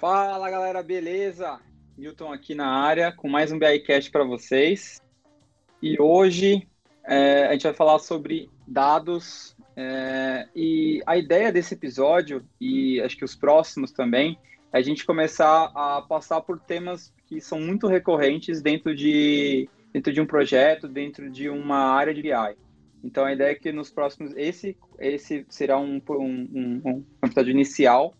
Fala galera, beleza? Milton aqui na área com mais um BICast para vocês. E hoje é, a gente vai falar sobre dados. É, e a ideia desse episódio, e acho que os próximos também, é a gente começar a passar por temas que são muito recorrentes dentro de, dentro de um projeto, dentro de uma área de BI. Então a ideia é que nos próximos. Esse, esse será um, um, um, um episódio inicial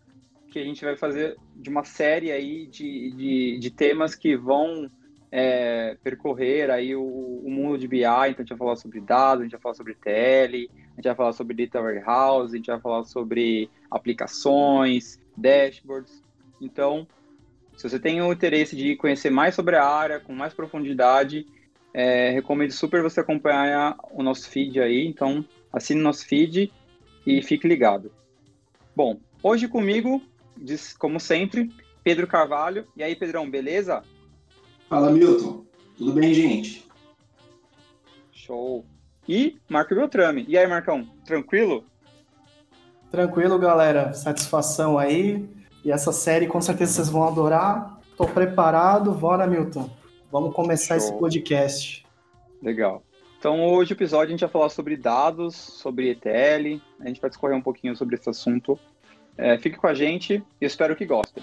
que a gente vai fazer de uma série aí de, de, de temas que vão é, percorrer aí o, o, mundo de BI, então a gente vai falar sobre dados, a gente vai falar sobre TL, a gente vai falar sobre Data Warehouse, a gente vai falar sobre aplicações, dashboards. Então, se você tem o interesse de conhecer mais sobre a área, com mais profundidade, é, recomendo super você acompanhar o nosso feed aí. Então, assine nosso feed e fique ligado. Bom, hoje comigo, como sempre, Pedro Carvalho. E aí, Pedrão, beleza? Fala, Milton. Tudo bem, gente? Show. E Marco Beltrame. E aí, Marcão, tranquilo? Tranquilo, galera. Satisfação aí. E essa série com certeza vocês vão adorar. Tô preparado. Bora, Milton. Vamos começar Show. esse podcast. Legal. Então, hoje o episódio a gente vai falar sobre dados, sobre ETL. A gente vai discorrer um pouquinho sobre esse assunto. É, fique com a gente e espero que gostem.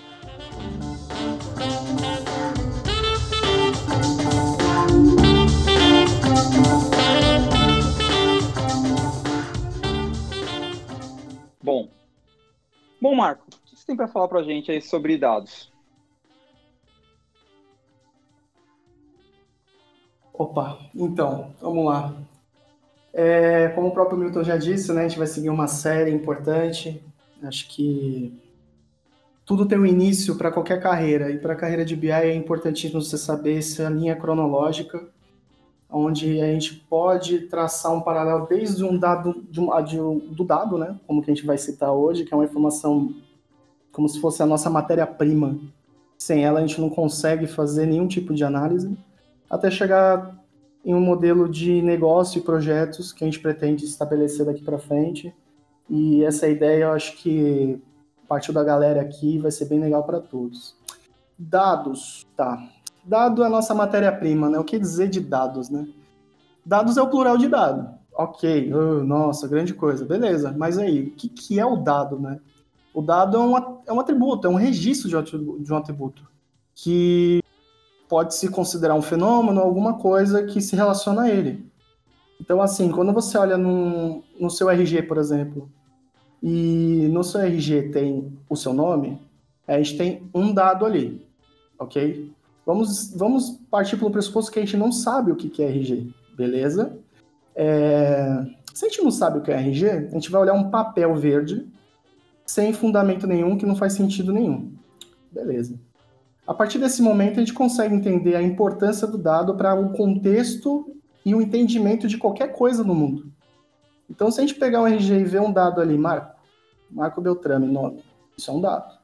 Bom, bom Marco, o que você tem para falar para a gente aí sobre dados? Opa, então, vamos lá. É, como o próprio Milton já disse, né, a gente vai seguir uma série importante. Acho que tudo tem um início para qualquer carreira, e para a carreira de BI é importantíssimo você saber essa linha cronológica, onde a gente pode traçar um paralelo desde um dado de um, de um, do dado, né, como que a gente vai citar hoje, que é uma informação como se fosse a nossa matéria-prima. Sem ela a gente não consegue fazer nenhum tipo de análise até chegar em um modelo de negócio e projetos que a gente pretende estabelecer daqui para frente. E essa ideia eu acho que partiu da galera aqui vai ser bem legal para todos. Dados, tá. Dado é a nossa matéria-prima, né? O que dizer de dados, né? Dados é o plural de dado. Ok, nossa, grande coisa, beleza. Mas aí, o que, que é o dado, né? O dado é um, é um atributo, é um registro de um atributo que pode-se considerar um fenômeno, alguma coisa que se relaciona a ele. Então, assim, quando você olha no, no seu RG, por exemplo, e no seu RG tem o seu nome, a gente tem um dado ali, ok? Vamos, vamos partir pelo pressuposto que a gente não sabe o que é RG, beleza? É... Se a gente não sabe o que é RG, a gente vai olhar um papel verde sem fundamento nenhum, que não faz sentido nenhum. Beleza. A partir desse momento, a gente consegue entender a importância do dado para o contexto e o entendimento de qualquer coisa no mundo. Então, se a gente pegar um RG e ver um dado ali, Marco, Marco Beltrame, nome, isso é um dado.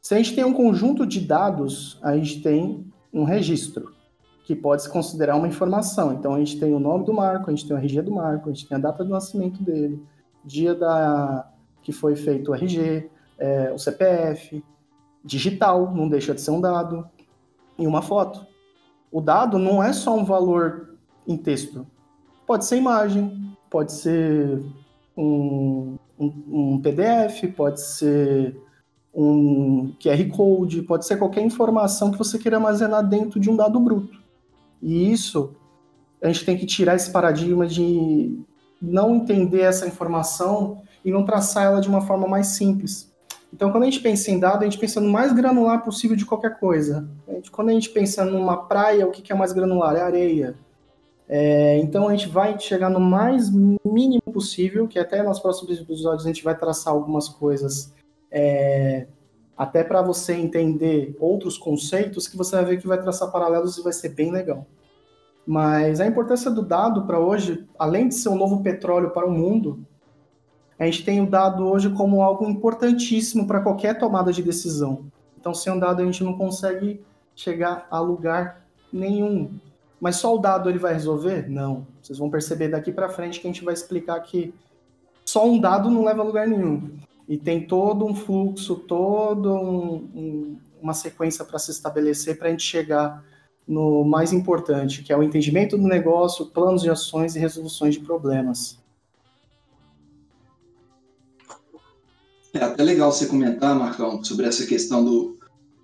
Se a gente tem um conjunto de dados, a gente tem um registro, que pode se considerar uma informação. Então, a gente tem o nome do Marco, a gente tem o RG do Marco, a gente tem a data do nascimento dele, dia da que foi feito o RG, é, o CPF, digital, não deixa de ser um dado, e uma foto. O dado não é só um valor em texto. Pode ser imagem, pode ser um, um, um PDF, pode ser um QR Code, pode ser qualquer informação que você queira armazenar dentro de um dado bruto. E isso, a gente tem que tirar esse paradigma de não entender essa informação e não traçar ela de uma forma mais simples. Então, quando a gente pensa em dado, a gente pensa no mais granular possível de qualquer coisa. Quando a gente pensa numa praia, o que é mais granular? É areia. É, então, a gente vai chegar no mais mínimo possível, que até nos próximos episódios a gente vai traçar algumas coisas, é, até para você entender outros conceitos, que você vai ver que vai traçar paralelos e vai ser bem legal. Mas a importância do dado para hoje, além de ser um novo petróleo para o mundo, a gente tem o dado hoje como algo importantíssimo para qualquer tomada de decisão. Então, sem um dado, a gente não consegue chegar a lugar nenhum. Mas só o dado ele vai resolver? Não. Vocês vão perceber daqui para frente que a gente vai explicar que só um dado não leva a lugar nenhum. e tem todo um fluxo, toda um, um, uma sequência para se estabelecer para a gente chegar no mais importante, que é o entendimento do negócio, planos de ações e resoluções de problemas. É até legal você comentar, Marcão, sobre essa questão do,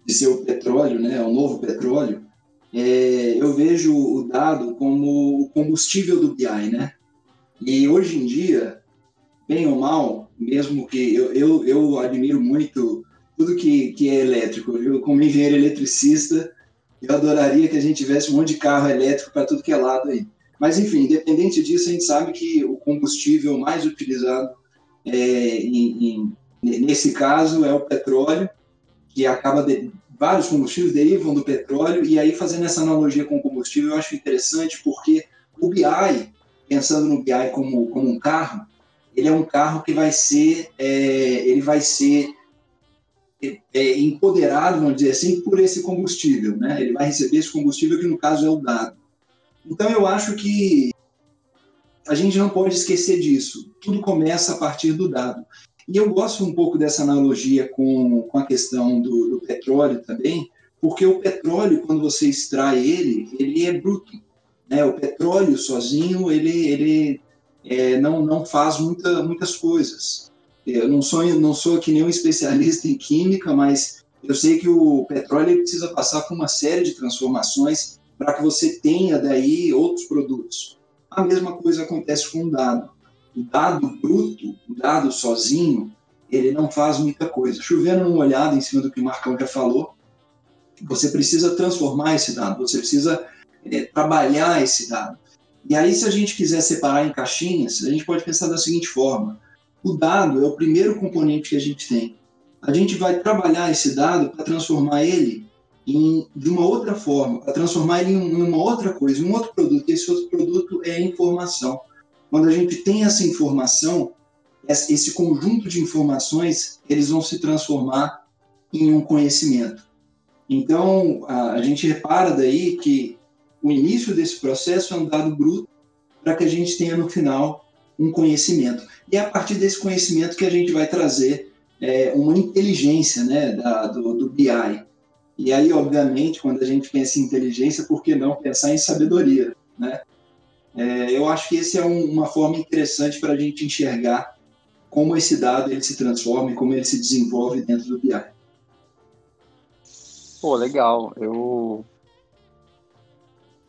de ser o petróleo, né, o novo petróleo. É, eu vejo o dado como o combustível do BI, né? E hoje em dia, bem ou mal, mesmo que eu, eu, eu admiro muito tudo que, que é elétrico, eu como engenheiro eletricista, eu adoraria que a gente tivesse um monte de carro elétrico para tudo que é lado aí. Mas, enfim, independente disso, a gente sabe que o combustível mais utilizado é, em, em, nesse caso é o petróleo, que acaba de, vários combustíveis derivam do petróleo, e aí fazendo essa analogia com o combustível, eu acho interessante porque o BI, pensando no BI como, como um carro, ele é um carro que vai ser, é, ele vai ser é, empoderado, vamos dizer assim, por esse combustível, né? Ele vai receber esse combustível que no caso é o dado. Então eu acho que a gente não pode esquecer disso. Tudo começa a partir do dado. E eu gosto um pouco dessa analogia com, com a questão do, do petróleo também, porque o petróleo, quando você extrai ele, ele é bruto. Né? O petróleo sozinho, ele, ele é, não, não faz muita, muitas coisas. Eu não sou, não sou aqui nenhum especialista em química, mas eu sei que o petróleo precisa passar por uma série de transformações para que você tenha daí outros produtos. A mesma coisa acontece com o dado. O dado bruto, o dado sozinho, ele não faz muita coisa. Chovendo uma olhada em cima do que o Marcão já falou, você precisa transformar esse dado, você precisa é, trabalhar esse dado. E aí, se a gente quiser separar em caixinhas, a gente pode pensar da seguinte forma: o dado é o primeiro componente que a gente tem. A gente vai trabalhar esse dado para transformar ele em, de uma outra forma, para transformar ele em uma outra coisa, em um outro produto. Esse outro produto é a informação. Quando a gente tem essa informação, esse conjunto de informações, eles vão se transformar em um conhecimento. Então, a, gente repara daí que o início desse processo é um dado bruto para que a gente tenha no final um conhecimento. E é a partir desse conhecimento que a gente vai trazer é, uma inteligência né, da, do, do BI. E aí, obviamente, quando a gente pensa em inteligência, por que não pensar em sabedoria? Né? É, eu acho que esse é um, uma forma interessante para a gente enxergar como esse dado ele se transforma e como ele se desenvolve dentro do BI. Pô, legal. Eu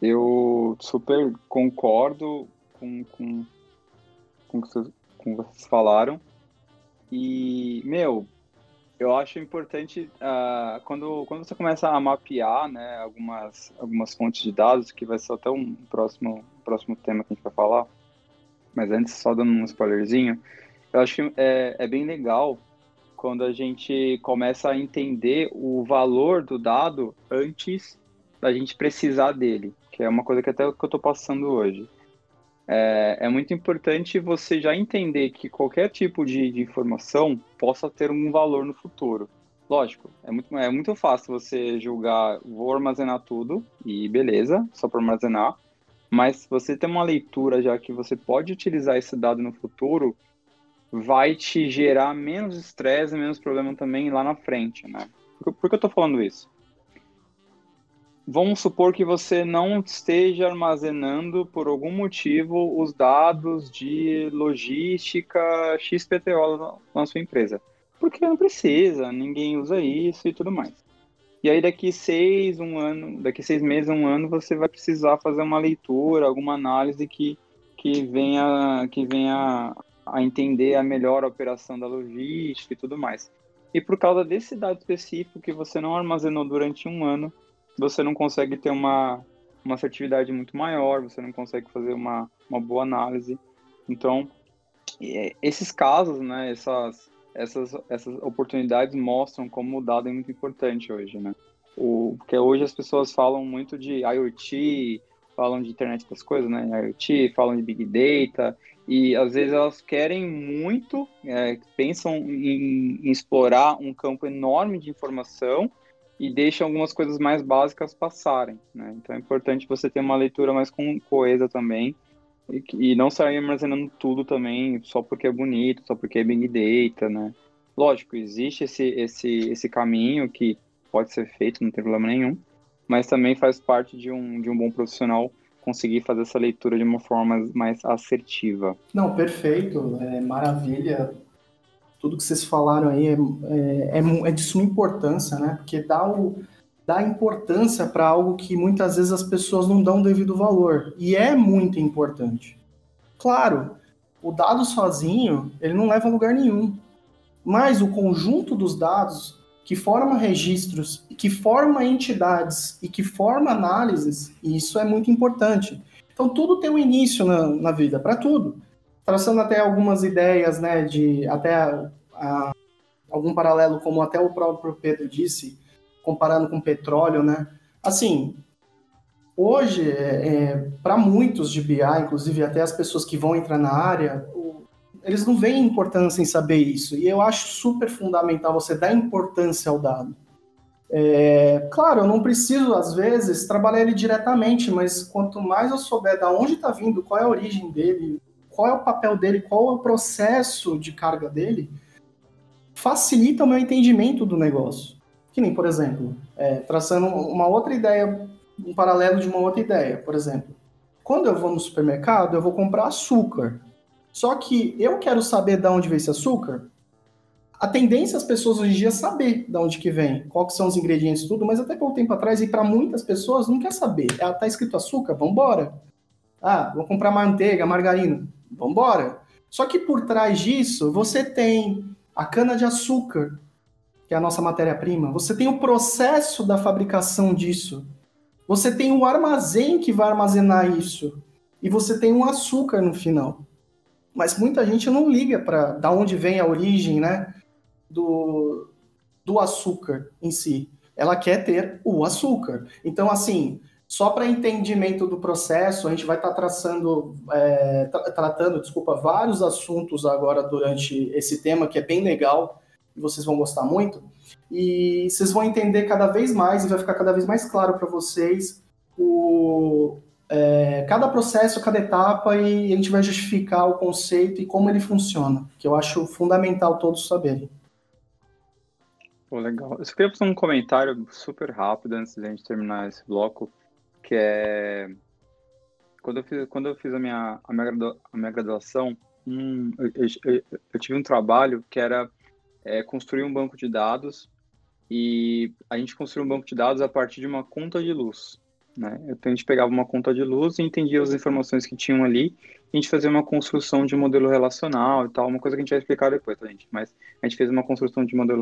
eu super concordo com, com, com, com vocês falaram. E, meu, eu acho importante uh, quando, quando você começa a mapear né, algumas, algumas fontes de dados, que vai ser até um próximo, próximo tema que a gente vai falar, mas antes, só dando um spoilerzinho, eu acho que é, é bem legal quando a gente começa a entender o valor do dado antes da gente precisar dele que é uma coisa que até que eu estou passando hoje. É, é, muito importante você já entender que qualquer tipo de, de, informação possa ter um valor no futuro. Lógico, é muito, é muito fácil você julgar, vou armazenar tudo e beleza, só para armazenar. Mas você tem uma leitura já que você pode utilizar esse dado no futuro, vai te gerar menos estresse menos problema também lá na frente, né? Por, por que eu estou falando isso? vamos supor que você não esteja armazenando por algum motivo os dados de logística XPTO na sua empresa. Porque não precisa, ninguém usa isso e tudo mais. E aí daqui seis, um ano, daqui seis meses, um ano, você vai precisar fazer uma leitura, alguma análise que, que venha, que venha a entender a melhor operação da logística e tudo mais. E por causa desse dado específico que você não armazenou durante um ano, você não consegue ter uma, uma assertividade muito maior, você não consegue fazer uma, uma boa análise. Então, esses casos, né, essas, essas, essas oportunidades mostram como o dado é muito importante hoje, né? O, porque hoje as pessoas falam muito de IoT, falam de internet das coisas, né? IoT, falam de Big Data, e às vezes elas querem muito, é, pensam em, em explorar um campo enorme de informação, e deixa algumas coisas mais básicas passarem, né? Então é importante você ter uma leitura mais coesa também e, e não sair armazenando tudo também só porque é bonito, só porque é Big Data, né? Lógico, existe esse, esse, esse caminho que pode ser feito, não tem problema nenhum, mas também faz parte de um, de um bom profissional conseguir fazer essa leitura de uma forma mais assertiva. Não, perfeito, é maravilha. Tudo que vocês falaram aí é, é, é, é de suma importância, né? Porque dá, o, dá importância para algo que muitas vezes as pessoas não dão devido valor. E é muito importante. Claro, o dado sozinho, ele não leva a lugar nenhum. Mas o conjunto dos dados que forma registros, que forma entidades e que forma análises, e isso é muito importante. Então, tudo tem um início na, na vida, para tudo. Traçando até algumas ideias, né, de até a, a, algum paralelo, como até o próprio Pedro disse, comparando com petróleo, né? Assim, hoje, é, é para muitos de BI, inclusive até as pessoas que vão entrar na área, eles não veem importância em saber isso. E eu acho super fundamental você dar importância ao dado. É, claro, eu não preciso, às vezes, trabalhar ele diretamente, mas quanto mais eu souber de onde está vindo, qual é a origem dele, qual é o papel dele, qual é o processo de carga dele, facilita o meu entendimento do negócio. Que nem, por exemplo, é, traçando uma outra ideia, um paralelo de uma outra ideia, por exemplo. Quando eu vou no supermercado, eu vou comprar açúcar. Só que eu quero saber de onde vem esse açúcar. A tendência as pessoas hoje em dia é saber de onde que vem, quais são os ingredientes tudo, mas até pouco tempo atrás, e para muitas pessoas, não quer saber. Ah, tá escrito açúcar? Vambora. Ah, vou comprar manteiga, margarina. Vambora. Só que por trás disso, você tem a cana-de-açúcar, que é a nossa matéria-prima. Você tem o processo da fabricação disso. Você tem o armazém que vai armazenar isso. E você tem um açúcar no final mas muita gente não liga para da onde vem a origem, né, do, do açúcar em si. Ela quer ter o açúcar. Então, assim, só para entendimento do processo, a gente vai estar tá traçando, é, tra tratando, desculpa, vários assuntos agora durante esse tema que é bem legal e vocês vão gostar muito. E vocês vão entender cada vez mais e vai ficar cada vez mais claro para vocês o, é, cada processo, cada etapa e a gente vai justificar o conceito e como ele funciona, que eu acho fundamental todos saberem. Pô, legal. Eu só queria fazer um comentário super rápido antes de a gente terminar esse bloco, que é quando eu fiz, quando eu fiz a minha, a minha, a minha graduação, hum, eu, eu, eu, tive um trabalho que era é, construir um banco de dados e a gente construiu um banco de dados a partir de uma conta de luz. Né? Então a gente pegava uma conta de luz e entendia as informações que tinham ali, e a gente fazia uma construção de modelo relacional e tal, uma coisa que a gente vai explicar depois, tá, gente? Mas a gente fez uma construção de modelo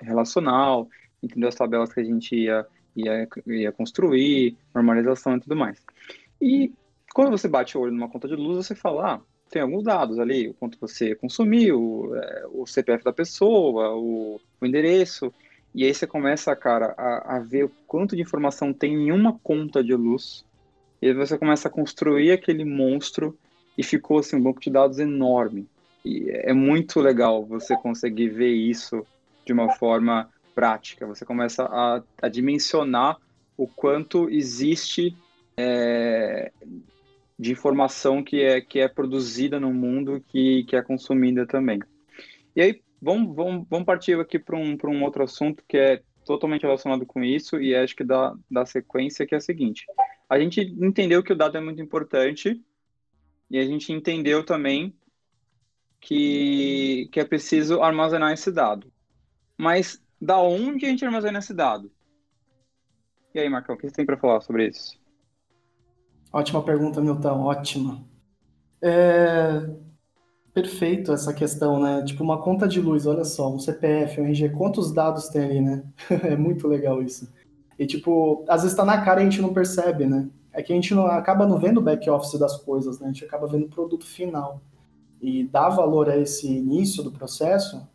relacional, entendeu as tabelas que a gente ia, ia, ia construir, normalização e tudo mais. E quando você bate o olho numa conta de luz, você fala, ah, tem alguns dados ali, o quanto você consumiu, é, o CPF da pessoa, o, o endereço, e aí você começa, cara, a, a ver o quanto de informação tem em uma conta de luz. E aí você começa a construir aquele monstro e ficou assim um banco de dados enorme. E é muito legal você conseguir ver isso de uma forma prática. Você começa a, a dimensionar o quanto existe é, de informação que é, que é produzida no mundo que, que é consumida também. E aí, Vamos, vamos, vamos partir aqui para um, um outro assunto que é totalmente relacionado com isso e acho que dá, dá sequência, que é a seguinte. A gente entendeu que o dado é muito importante e a gente entendeu também que, que é preciso armazenar esse dado. Mas da onde a gente armazena esse dado? E aí, Marcão, o que você tem para falar sobre isso? Ótima pergunta, Milton, ótima. É, Perfeito essa questão, né? Tipo, uma conta de luz, olha só, um CPF, um RG, quantos dados tem ali, né? é muito legal isso. E, tipo, às vezes tá na cara e a gente não percebe, né? É que a gente não, acaba não vendo o back-office das coisas, né? A gente acaba vendo o produto final. E dar valor a esse início do processo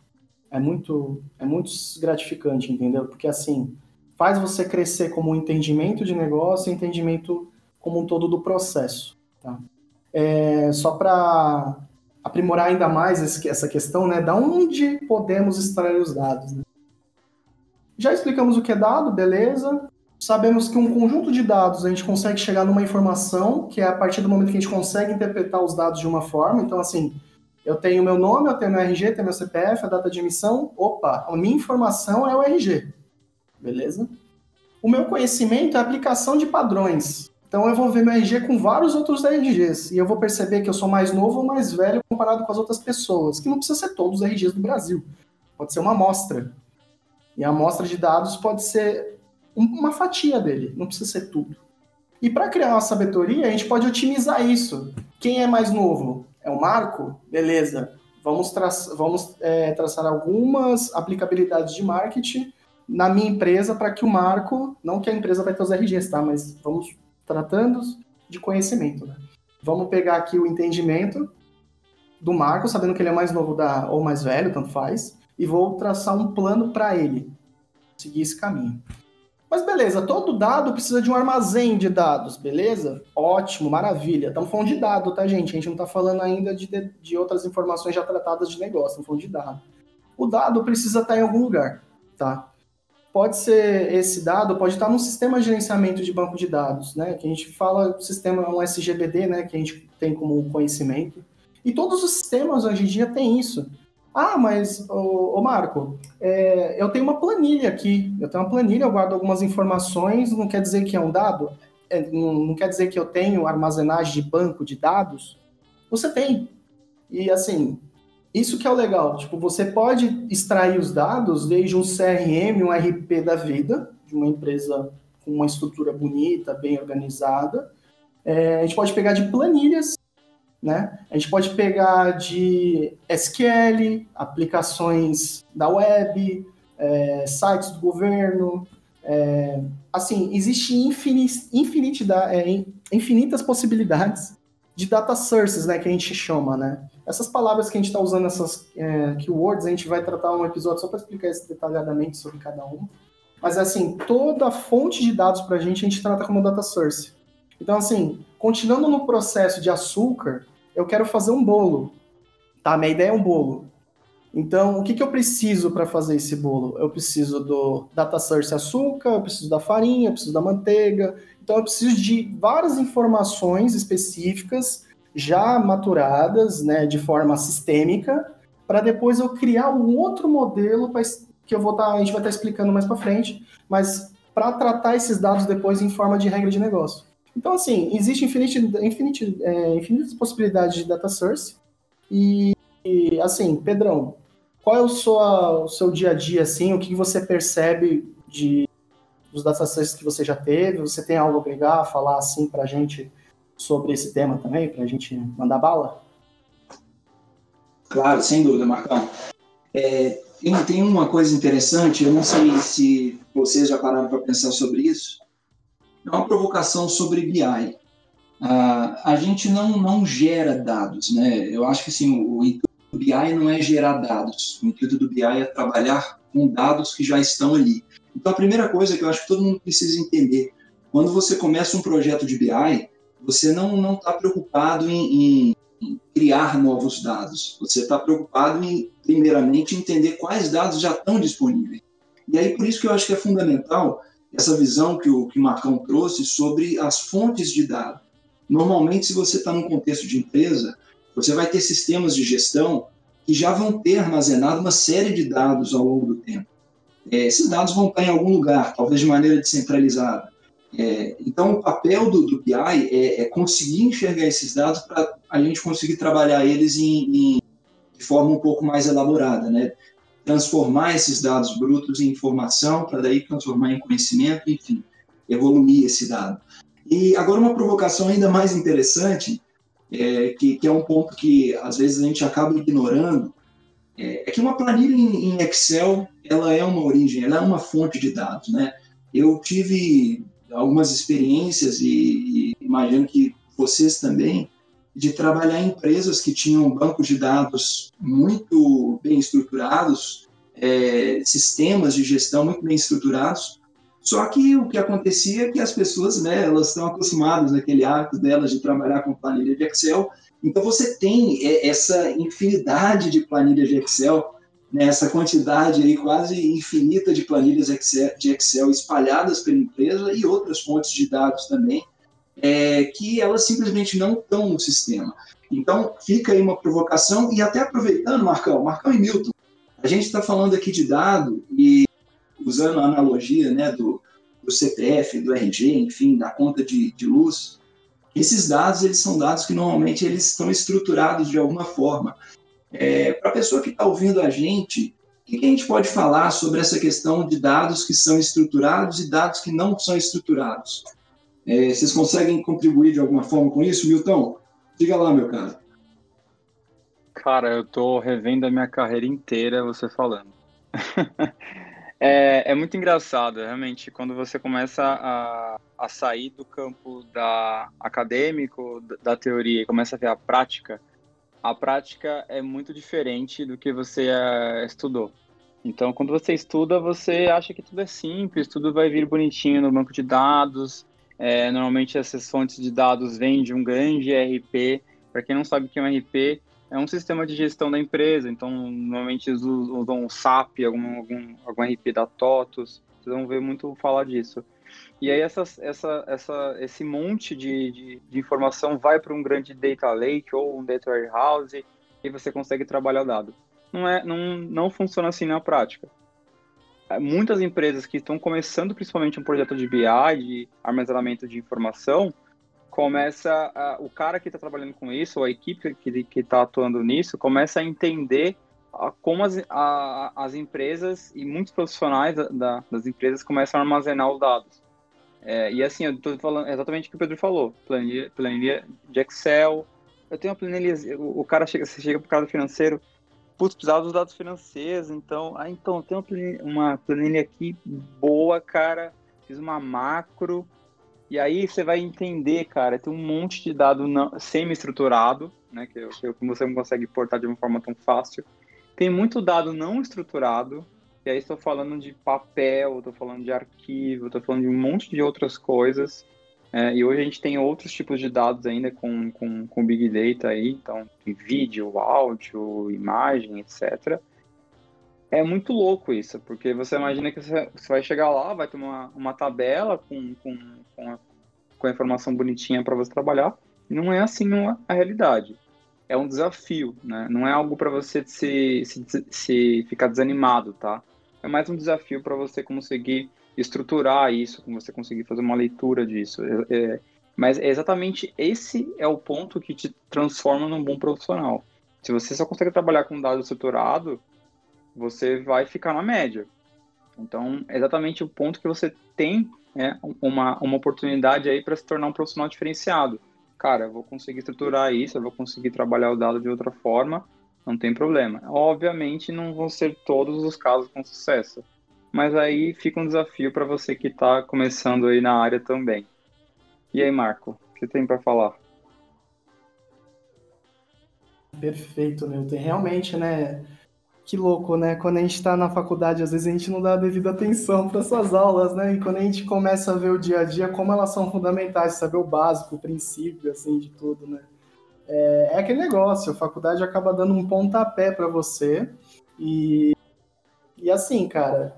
é muito, é muito gratificante, entendeu? Porque, assim, faz você crescer como um entendimento de negócio entendimento como um todo do processo, tá? É, só para aprimorar ainda mais essa questão, né? Da onde podemos extrair os dados. Né? Já explicamos o que é dado, beleza. Sabemos que um conjunto de dados a gente consegue chegar numa informação, que é a partir do momento que a gente consegue interpretar os dados de uma forma. Então, assim, Eu tenho meu nome, eu tenho meu RG, tenho meu CPF, a data de emissão. Opa, a minha informação é o RG. Beleza? O meu conhecimento é a aplicação de padrões. Então eu vou ver meu RG com vários outros RGs e eu vou perceber que eu sou mais novo ou mais velho comparado com as outras pessoas, que não precisa ser todos os RGs do Brasil. Pode ser uma amostra. E a amostra de dados pode ser uma fatia dele, não precisa ser tudo. E para criar uma sabedoria, a gente pode otimizar isso. Quem é mais novo? É o Marco? Beleza. Vamos, tra vamos é, traçar algumas aplicabilidades de marketing na minha empresa para que o Marco, não que a empresa vai ter os RGs, tá? Mas vamos tratando de conhecimento, né? Vamos pegar aqui o entendimento do Marco, sabendo que ele é mais novo da, ou mais velho, tanto faz, e vou traçar um plano para ele seguir esse caminho. Mas beleza, todo dado precisa de um armazém de dados, beleza? Ótimo, maravilha. Estamos falando de dado, tá, gente? A gente não está falando ainda de, de outras informações já tratadas de negócio, estamos falando de dado. O dado precisa estar em algum lugar, tá? Pode ser esse dado, pode estar num sistema de gerenciamento de banco de dados, né? Que a gente fala sistema um SGBD, né? Que a gente tem como conhecimento. E todos os sistemas hoje em dia têm isso. Ah, mas, ô Marco, é, eu tenho uma planilha aqui. Eu tenho uma planilha, eu guardo algumas informações, não quer dizer que é um dado? É, não, não quer dizer que eu tenho armazenagem de banco de dados? Você tem. E assim, isso que é o legal. Tipo, você pode extrair os dados desde um CRM, um RP da vida, de uma empresa com uma estrutura bonita, bem organizada. É, a gente pode pegar de planilhas né? A gente pode pegar de SQL, aplicações da web, é, sites do governo. É, assim, existe infinita, é, infinitas possibilidades de data sources, né, que a gente chama, né? Essas palavras que a gente está usando, essas é, keywords, a gente vai tratar um episódio só para explicar isso detalhadamente sobre cada um. Mas, assim, toda fonte de dados para a gente, a gente trata como data source. Então, assim, continuando no processo de açúcar, eu quero fazer um bolo. Tá? Minha ideia é um bolo. Então, o que, que eu preciso para fazer esse bolo? Eu preciso do data source açúcar, eu preciso da farinha, eu preciso da manteiga. Então, eu preciso de várias informações específicas já maturadas, né, de forma sistêmica, para depois eu criar um outro modelo pra, que eu vou tá, a gente vai estar tá explicando mais para frente, mas para tratar esses dados depois em forma de regra de negócio. Então, assim, existe infinite, infinite, é, infinitas possibilidades de data source. E, e, assim, Pedrão, qual é o, sua, o seu dia a dia, assim, o que você percebe de, dos data sources que você já teve? Você tem algo a agregar, falar, assim, pra gente sobre esse tema também, pra gente mandar bala? Claro, sem dúvida, Marcão. É, tem, uma coisa interessante, eu não sei se vocês já pararam para pensar sobre isso, é uma provocação sobre BI. Uh, a gente não, não gera dados, né? Eu acho que assim, o, o intuito do BI não é gerar dados, o intuito do BI é trabalhar com dados que já estão ali. Então, a primeira coisa que eu acho que todo mundo precisa entender, quando você começa um projeto de BI, você não está preocupado em, em, em, criar novos dados. Você está preocupado em, primeiramente, entender quais dados já estão disponíveis. E aí, por isso que eu acho que é fundamental essa visão que o, que o Marcão trouxe sobre as fontes de dados. Normalmente, se você está num contexto de empresa, você vai ter sistemas de gestão que já vão ter armazenado uma série de dados ao longo do tempo. É, esses dados vão estar em algum lugar, talvez de maneira descentralizada. É, então, o papel do, do BI é, é, conseguir enxergar esses dados para a gente conseguir trabalhar eles em, em, de forma um pouco mais elaborada, né? transformar esses dados brutos em informação, para daí transformar em conhecimento, enfim, evoluir esse dado. E agora uma provocação ainda mais interessante, é, que, que, é um ponto que às vezes a gente acaba ignorando, é, é que uma planilha em, em, Excel, ela é uma origem, ela é uma fonte de dados, né? Eu tive algumas experiências e, e imagino que vocês também, de trabalhar em empresas que tinham bancos de dados muito bem estruturados, é, sistemas de gestão muito bem estruturados. Só que o que acontecia é que as pessoas, né, elas estão acostumadas naquele hábito delas de trabalhar com planilha de Excel. Então você tem é, essa infinidade de planilhas de Excel, né, essa quantidade aí quase infinita de planilhas Excel, de Excel espalhadas pela empresa e outras fontes de dados também é, que elas simplesmente não estão no sistema. Então, fica aí uma provocação, e até aproveitando, Marcão, Marcão e Milton, a gente está falando aqui de dado, e usando a analogia né, do, do CPF, do RG, enfim, da conta de, de luz, esses dados, eles são dados que normalmente eles estão estruturados de alguma forma. É, Para a pessoa que está ouvindo a gente, o que, que, a gente pode falar sobre essa questão de dados que são estruturados e dados que não são estruturados? É, vocês conseguem contribuir de alguma forma com isso, Milton? Diga lá, meu cara. Cara, eu tô revendo a minha carreira inteira você falando. é, é, muito engraçado, realmente, quando você começa a, a sair do campo da acadêmico, da teoria, e começa a ver a prática, a prática é muito diferente do que você uh, estudou. Então, quando você estuda, você acha que tudo é simples, tudo vai vir bonitinho no banco de dados, é, normalmente essas fontes de dados vêm de um grande ERP. Para quem não sabe o que é um ERP, é um sistema de gestão da empresa. Então, normalmente eles usam o SAP, algum, algum, algum RP da TOTUS. Vocês vão ver muito falar disso. E aí essa, essa, esse monte de, de, de informação vai para um grande data lake ou um data warehouse e você consegue trabalhar o dado. Não, é, não, não funciona assim na prática. É, muitas empresas que estão começando principalmente um projeto de BI, de armazenamento de informação, começa a, o cara que está trabalhando com isso, ou a equipe que está atuando nisso, começa a entender a, como as, a, as empresas e muitos profissionais da, das empresas começam a armazenar os dados. É, e assim, eu estou falando exatamente o que o Pedro falou, planilha, planilha de Excel, eu tenho uma planilha, o, cara chega, você chega para o cara financeiro, putz, precisava dos dados financeiros, então, ah, então, tem uma planilha, uma planilha aqui boa, cara, fiz uma macro, e aí você vai entender, cara, tem um monte de dado semi-estruturado, né, que, que você não consegue portar de uma forma tão fácil. Tem muito dado não estruturado, e aí estou falando de papel, estou falando de arquivo, estou falando de um monte de outras coisas, é, e hoje a gente tem outros tipos de dados ainda com, com, com Big Data aí, então vídeo, áudio, imagem, etc. É muito louco isso, porque você imagina que você, vai chegar lá, vai ter uma, uma tabela com, com, com, a, com a informação bonitinha para você trabalhar, não é assim a realidade. É um desafio, né? Não é algo para você se, se, se ficar desanimado, tá? É mais um desafio para você conseguir estruturar isso, como você conseguir fazer uma leitura disso. É, é, mas é exatamente esse é o ponto que te transforma num bom profissional. Se você só consegue trabalhar com dado estruturado, você vai ficar na média. Então, é exatamente o ponto que você tem é, uma, uma oportunidade aí para se tornar um profissional diferenciado. Cara, eu vou conseguir estruturar isso, eu vou conseguir trabalhar o dado de outra forma, não tem problema. Obviamente, não vão ser todos os casos com sucesso mas aí fica um desafio para você que está começando aí na área também. E aí, Marco, o que tem para falar? Perfeito, Newton. Realmente, né? Que louco, né? Quando a gente está na faculdade, às vezes a gente não dá a devida atenção para essas aulas, né? E quando a gente começa a ver o dia a dia, como elas são fundamentais, saber o básico, o princípio, assim, de tudo, né? É, é aquele negócio, a faculdade acaba dando um pontapé para você e, e assim, cara,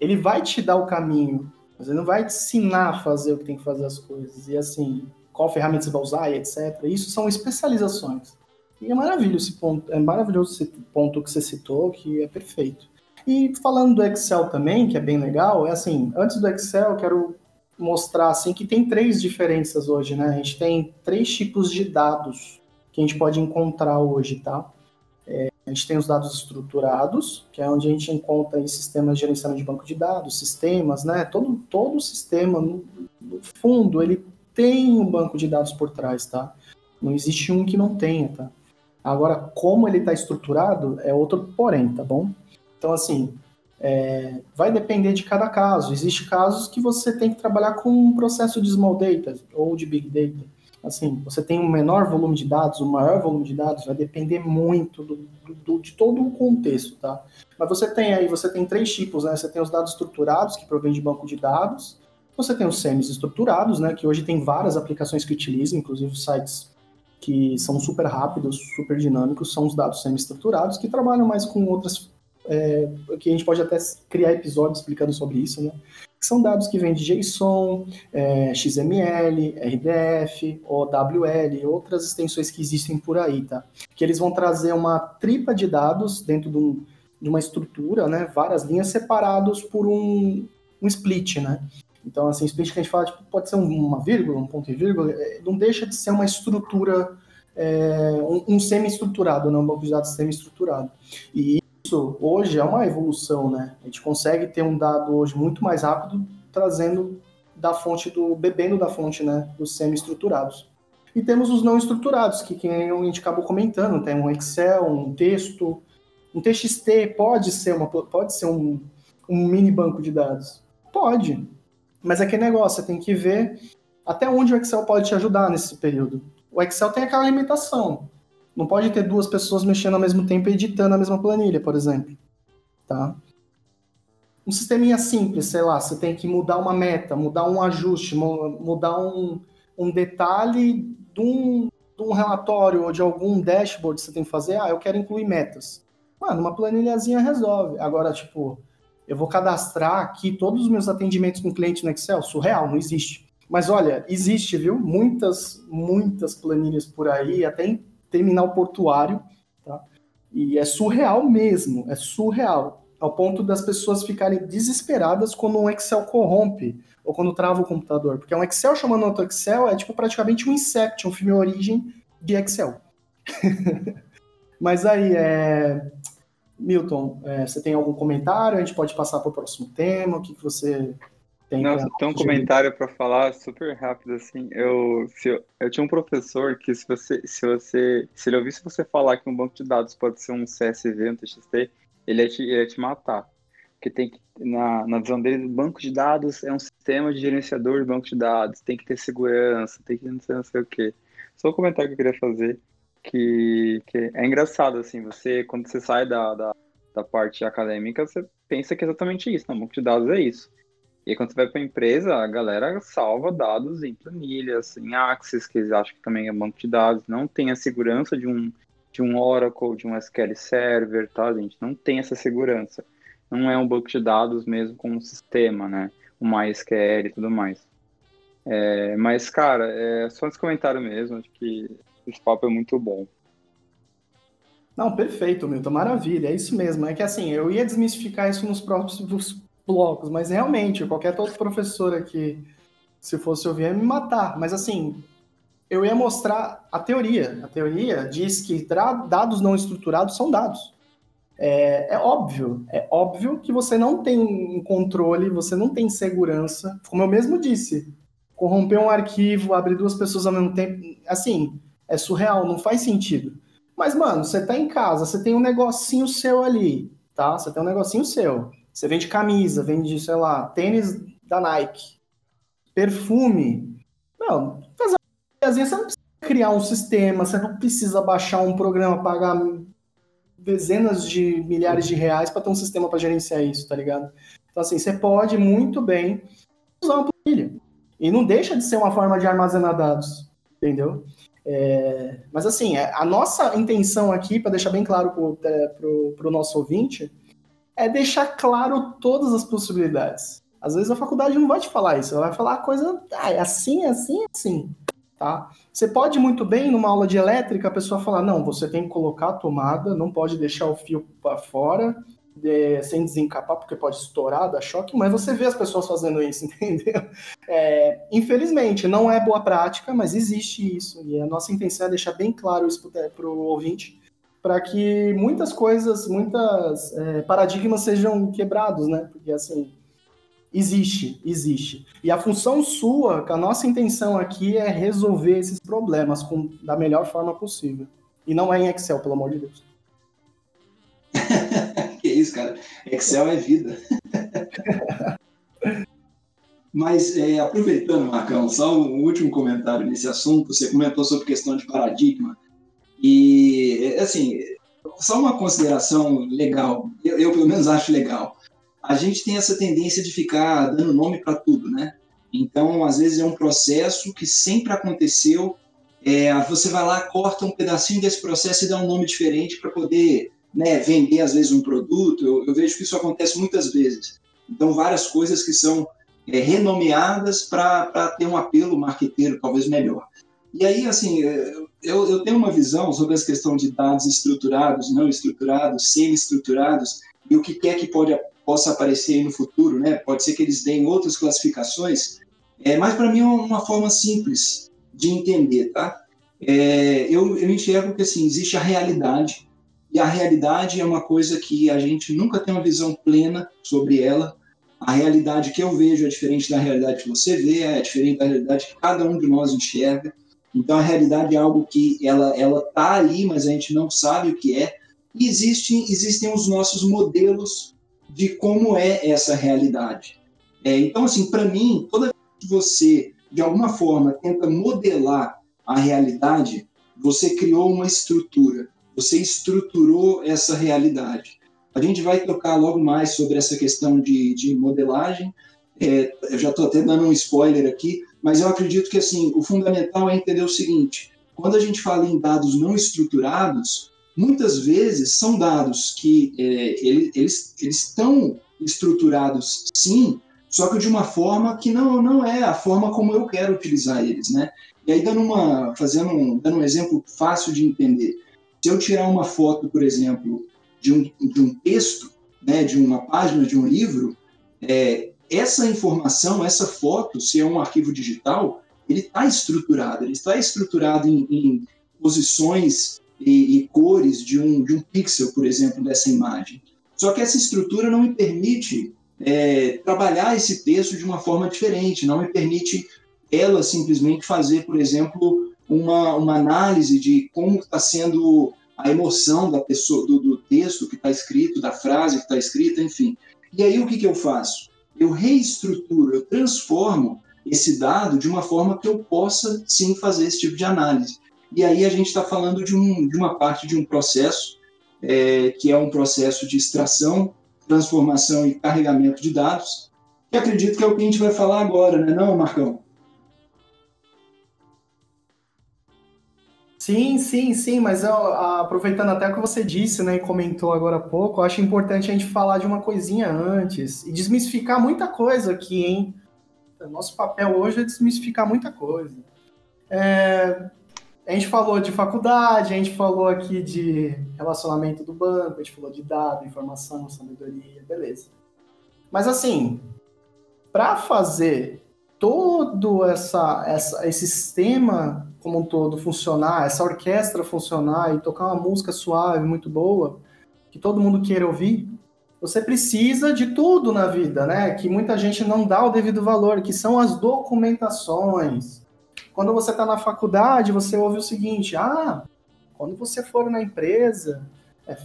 ele vai te dar o caminho, mas ele não vai te ensinar a fazer o que tem que fazer as coisas. E assim, qual ferramenta você vai usar e etc. Isso são especializações. E é maravilhoso esse ponto, é maravilhoso esse ponto que você citou, que é perfeito. E falando do Excel também, que é bem legal, é assim, antes do Excel, eu quero mostrar assim que tem três diferenças hoje, né? A gente tem três tipos de dados que a gente pode encontrar hoje, tá? É, a gente tem os dados estruturados, que é onde a gente encontra aí sistemas de gerenciamento de banco de dados, sistemas, né? Todo, todo sistema, no, no fundo, ele tem um banco de dados por trás, tá? Não existe um que não tenha, tá? Agora, como ele está estruturado é outro porém, tá bom? Então, assim, é, vai depender de cada caso. Existem casos que você tem que trabalhar com um processo de small data ou de big data assim, você tem um menor volume de dados, um maior volume de dados, vai depender muito do, do, de todo o contexto, tá? Mas você tem aí, você tem três tipos, né? Você tem os dados estruturados, que provém de banco de dados, você tem os semi-estruturados, né? Que hoje tem várias aplicações que utilizam, inclusive sites que são super rápidos, super dinâmicos, são os dados semi-estruturados, que trabalham mais com outras, é, que a gente pode até criar episódios explicando sobre isso, né? que são dados que vêm de JSON, é, XML, RDF, OWL, outras extensões que existem por aí, tá? Que eles vão trazer uma tripa de dados dentro de, um, de uma estrutura, né? Várias linhas separados por um, um split, né? Então, assim, split que a gente fala, tipo, pode ser uma vírgula, um ponto e vírgula, é, não deixa de ser uma estrutura, é, um, um semi-estruturado, né? um banco de dados semi-estruturado. E isso hoje é uma evolução, né? A gente consegue ter um dado hoje muito mais rápido, trazendo da fonte do, bebendo da fonte, né, dos semi-estruturados. E temos os não estruturados, que, que a gente acabou comentando, tem um Excel, um texto, um TXT pode ser uma pode ser um, um mini banco de dados. Pode. Mas é aquele negócio, você tem que ver até onde o Excel pode te ajudar nesse período. O Excel tem aquela limitação. Não pode ter duas pessoas mexendo ao mesmo tempo e editando a mesma planilha, por exemplo. Tá? Um sisteminha simples, sei lá, você tem que mudar uma meta, mudar um ajuste, mudar um, um detalhe de um, de um relatório ou de algum dashboard que você tem que fazer. Ah, eu quero incluir metas. Mano, uma planilhazinha resolve. Agora, tipo, eu vou cadastrar aqui todos os meus atendimentos com cliente no Excel. Surreal, não existe. Mas olha, existe, viu? Muitas, muitas planilhas por aí, até em terminal portuário, tá? E é surreal mesmo, é surreal. Ao ponto das pessoas ficarem desesperadas quando um Excel corrompe ou quando trava o computador. Porque um Excel chamando outro Excel é tipo praticamente um Incept, um filme origem de Excel. Mas aí, é... Milton, é, você tem algum comentário? A gente pode passar para o próximo tema? O que, que você tem Não, tem um comentário para falar super rápido assim. Eu, se eu, eu, tinha um professor que se você, se você, se ele ouvisse você falar que um banco de dados pode ser um CSV, um TXT, ele ia te, ia te matar. Porque tem que, na, na visão dele, banco de dados é um sistema de gerenciador de banco de dados, tem que ter segurança, tem que não sei, não sei o quê. Só um comentário que eu queria fazer, que, que é engraçado, assim, você, quando você sai da, da, da parte acadêmica, você pensa que é exatamente isso, não, banco de dados é isso e quando você vai para empresa, a galera salva dados em planilhas, em Axis, que eles acham que também é banco de dados, não tem a segurança de um, de um Oracle, de um SQL Server, tá, gente? Não tem essa segurança. Não é um banco de dados mesmo com um sistema, né? O MySQL e tudo mais. É, mas, cara, é só esse comentário mesmo, acho que esse papo é muito bom. Não, perfeito, Milton, maravilha, é isso mesmo. É que assim, eu ia desmistificar isso nos próximos blocos, mas realmente, qualquer outro professor aqui, se fosse ouvir, ia me matar. Mas assim, eu ia mostrar a teoria. A teoria diz que dados não estruturados são dados. É, é, óbvio, é óbvio que você não tem controle, você não tem segurança. Como eu mesmo disse, corromper um arquivo, abrir duas pessoas ao mesmo tempo, assim, é surreal, não faz sentido. Mas, mano, você tá em casa, você tem um negocinho seu ali, tá? Você tem um negocinho seu. Você vende camisa, vende, sei lá, tênis da Nike, perfume. Não, fazer uma você não precisa criar um sistema, você não precisa baixar um programa, pagar dezenas de milhares de reais para ter um sistema para gerenciar isso, tá ligado? Então, assim, você pode muito bem usar uma planilha. E não deixa de ser uma forma de armazenar dados, entendeu? É, mas, assim, é, a nossa intenção aqui, para deixar bem claro para o nosso ouvinte, é deixar claro todas as possibilidades. Às vezes a faculdade não vai te falar isso, ela vai falar a coisa, ah, é assim, é assim, é assim, tá? Você pode muito bem, numa aula de elétrica, a pessoa falar, não, você tem que colocar a tomada, não pode deixar o fio para fora, é, sem desencapar, porque pode estourar, dar choque, mas você vê as pessoas fazendo isso, entendeu? É, infelizmente, não é boa prática, mas existe isso, e a nossa intenção é deixar bem claro isso para o ouvinte, para que muitas coisas, muitas é, paradigmas sejam quebrados, né? Porque assim existe, existe. E a função sua, que a nossa intenção aqui é resolver esses problemas com, da melhor forma possível. E não é em Excel, pelo amor de Deus. que isso, cara. Excel é vida. Mas é, aproveitando, Marcão, só um último comentário nesse assunto. Você comentou sobre questão de paradigma. E, assim, só uma consideração legal, eu, eu, pelo menos acho legal. A gente tem essa tendência de ficar dando nome para tudo, né? Então, às vezes é um processo que sempre aconteceu. É, você vai lá, corta um pedacinho desse processo e dá um nome diferente para poder né, vender, às vezes, um produto. Eu, eu vejo que isso acontece muitas vezes. Então, várias coisas que são é, renomeadas para ter um apelo marqueteiro talvez melhor. E aí, assim, é, eu, eu tenho uma visão sobre essa questão de dados estruturados, não estruturados, semi-estruturados, e o que quer que pode, possa aparecer aí no futuro, né? Pode ser que eles deem outras classificações, é, mas para mim é uma forma simples de entender, tá? É, eu, eu enxergo que assim, existe a realidade, e a realidade é uma coisa que a gente nunca tem uma visão plena sobre ela. A realidade que eu vejo é diferente da realidade que você vê, é diferente da realidade que cada um de nós enxerga. Então a realidade é algo que ela ela tá ali, mas a gente não sabe o que é. E existem existem os nossos modelos de como é essa realidade. É, então assim, para mim, toda vez que você de alguma forma tenta modelar a realidade, você criou uma estrutura, você estruturou essa realidade. A gente vai tocar logo mais sobre essa questão de, de modelagem. É, eu já estou até dando um spoiler aqui, mas eu acredito que assim o fundamental é entender o seguinte: quando a gente fala em dados não estruturados, muitas vezes são dados que é, eles, eles estão estruturados sim, só que de uma forma que não, não é a forma como eu quero utilizar eles, né? E aí dando uma, fazendo um, dando um exemplo fácil de entender, se eu tirar uma foto, por exemplo, de um, de um texto, né, de uma página de um livro, é, essa informação, essa foto, se é um arquivo digital, ele está estruturado, ele está estruturado em, em posições e, e, cores de um, de um pixel, por exemplo, dessa imagem. Só que essa estrutura não me permite é, trabalhar esse texto de uma forma diferente, não me permite ela simplesmente fazer, por exemplo, uma, uma análise de como está sendo a emoção da pessoa, do, do texto que está escrito, da frase que está escrita, enfim. E aí o que, que eu faço? Eu reestruturo, eu transformo esse dado de uma forma que eu possa sim fazer esse tipo de análise. E aí a gente está falando de, um, de uma parte de um processo é, que é um processo de extração, transformação e carregamento de dados, que acredito que é o que a gente vai falar agora, né, não, Marcão? Sim, sim, sim, mas eu, aproveitando até o que você disse, né, e comentou agora há pouco, eu acho importante a gente falar de uma coisinha antes e desmistificar muita coisa aqui, hein? Nosso papel hoje é desmistificar muita coisa. É, a gente falou de faculdade, a gente falou aqui de relacionamento do banco, a gente falou de dado, informação, sabedoria, beleza. Mas assim, para fazer todo essa, essa, esse sistema como um todo funcionar, essa orquestra funcionar e tocar uma música suave, muito boa, que todo mundo queira ouvir, você precisa de tudo na vida, né? Que muita gente não dá o devido valor, que são as documentações. Quando você está na faculdade, você ouve o seguinte: ah, quando você for na empresa, é,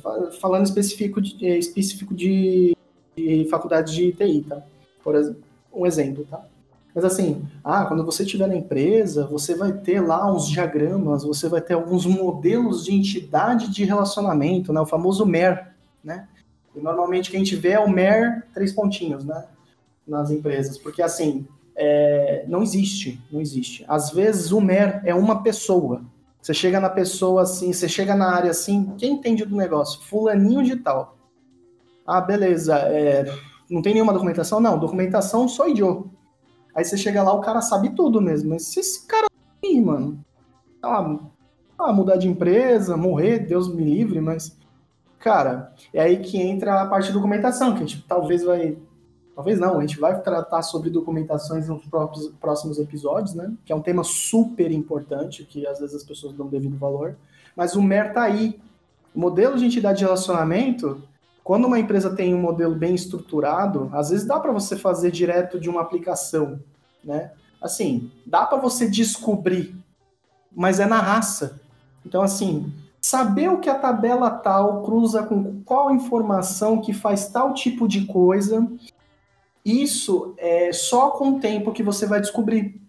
falando específico de, é, específico de, de faculdade de TI, tá? Por um exemplo, tá? Mas assim, ah, quando você estiver na empresa, você vai ter lá uns diagramas, você vai ter alguns modelos de entidade de relacionamento, né? O famoso MER, né? E normalmente quem vê é o MER três pontinhos, né? Nas empresas, porque assim, é, não existe, não existe. Às vezes o MER é uma pessoa. Você chega na pessoa assim, você chega na área assim, quem entende do negócio? Fulaninho de tal. Ah, beleza, é, não tem nenhuma documentação? Não, documentação sou eu. Aí você chega lá, o cara sabe tudo mesmo. Mas se esse cara aí, mano, ah, mudar de empresa, morrer, Deus me livre, mas. Cara, é aí que entra a parte de documentação, que a gente talvez vai. Talvez não, a gente vai tratar sobre documentações nos próximos episódios, né? Que é um tema super importante, que às vezes as pessoas dão devido valor. Mas o MER tá aí. O modelo de entidade de relacionamento quando uma empresa tem um modelo bem estruturado, às vezes dá para você fazer direto de uma aplicação, né? Assim, dá para você descobrir, mas é na raça. Então, assim, saber o que a tabela tal cruza com qual informação que faz tal tipo de coisa, isso é só com o tempo que você vai descobrir.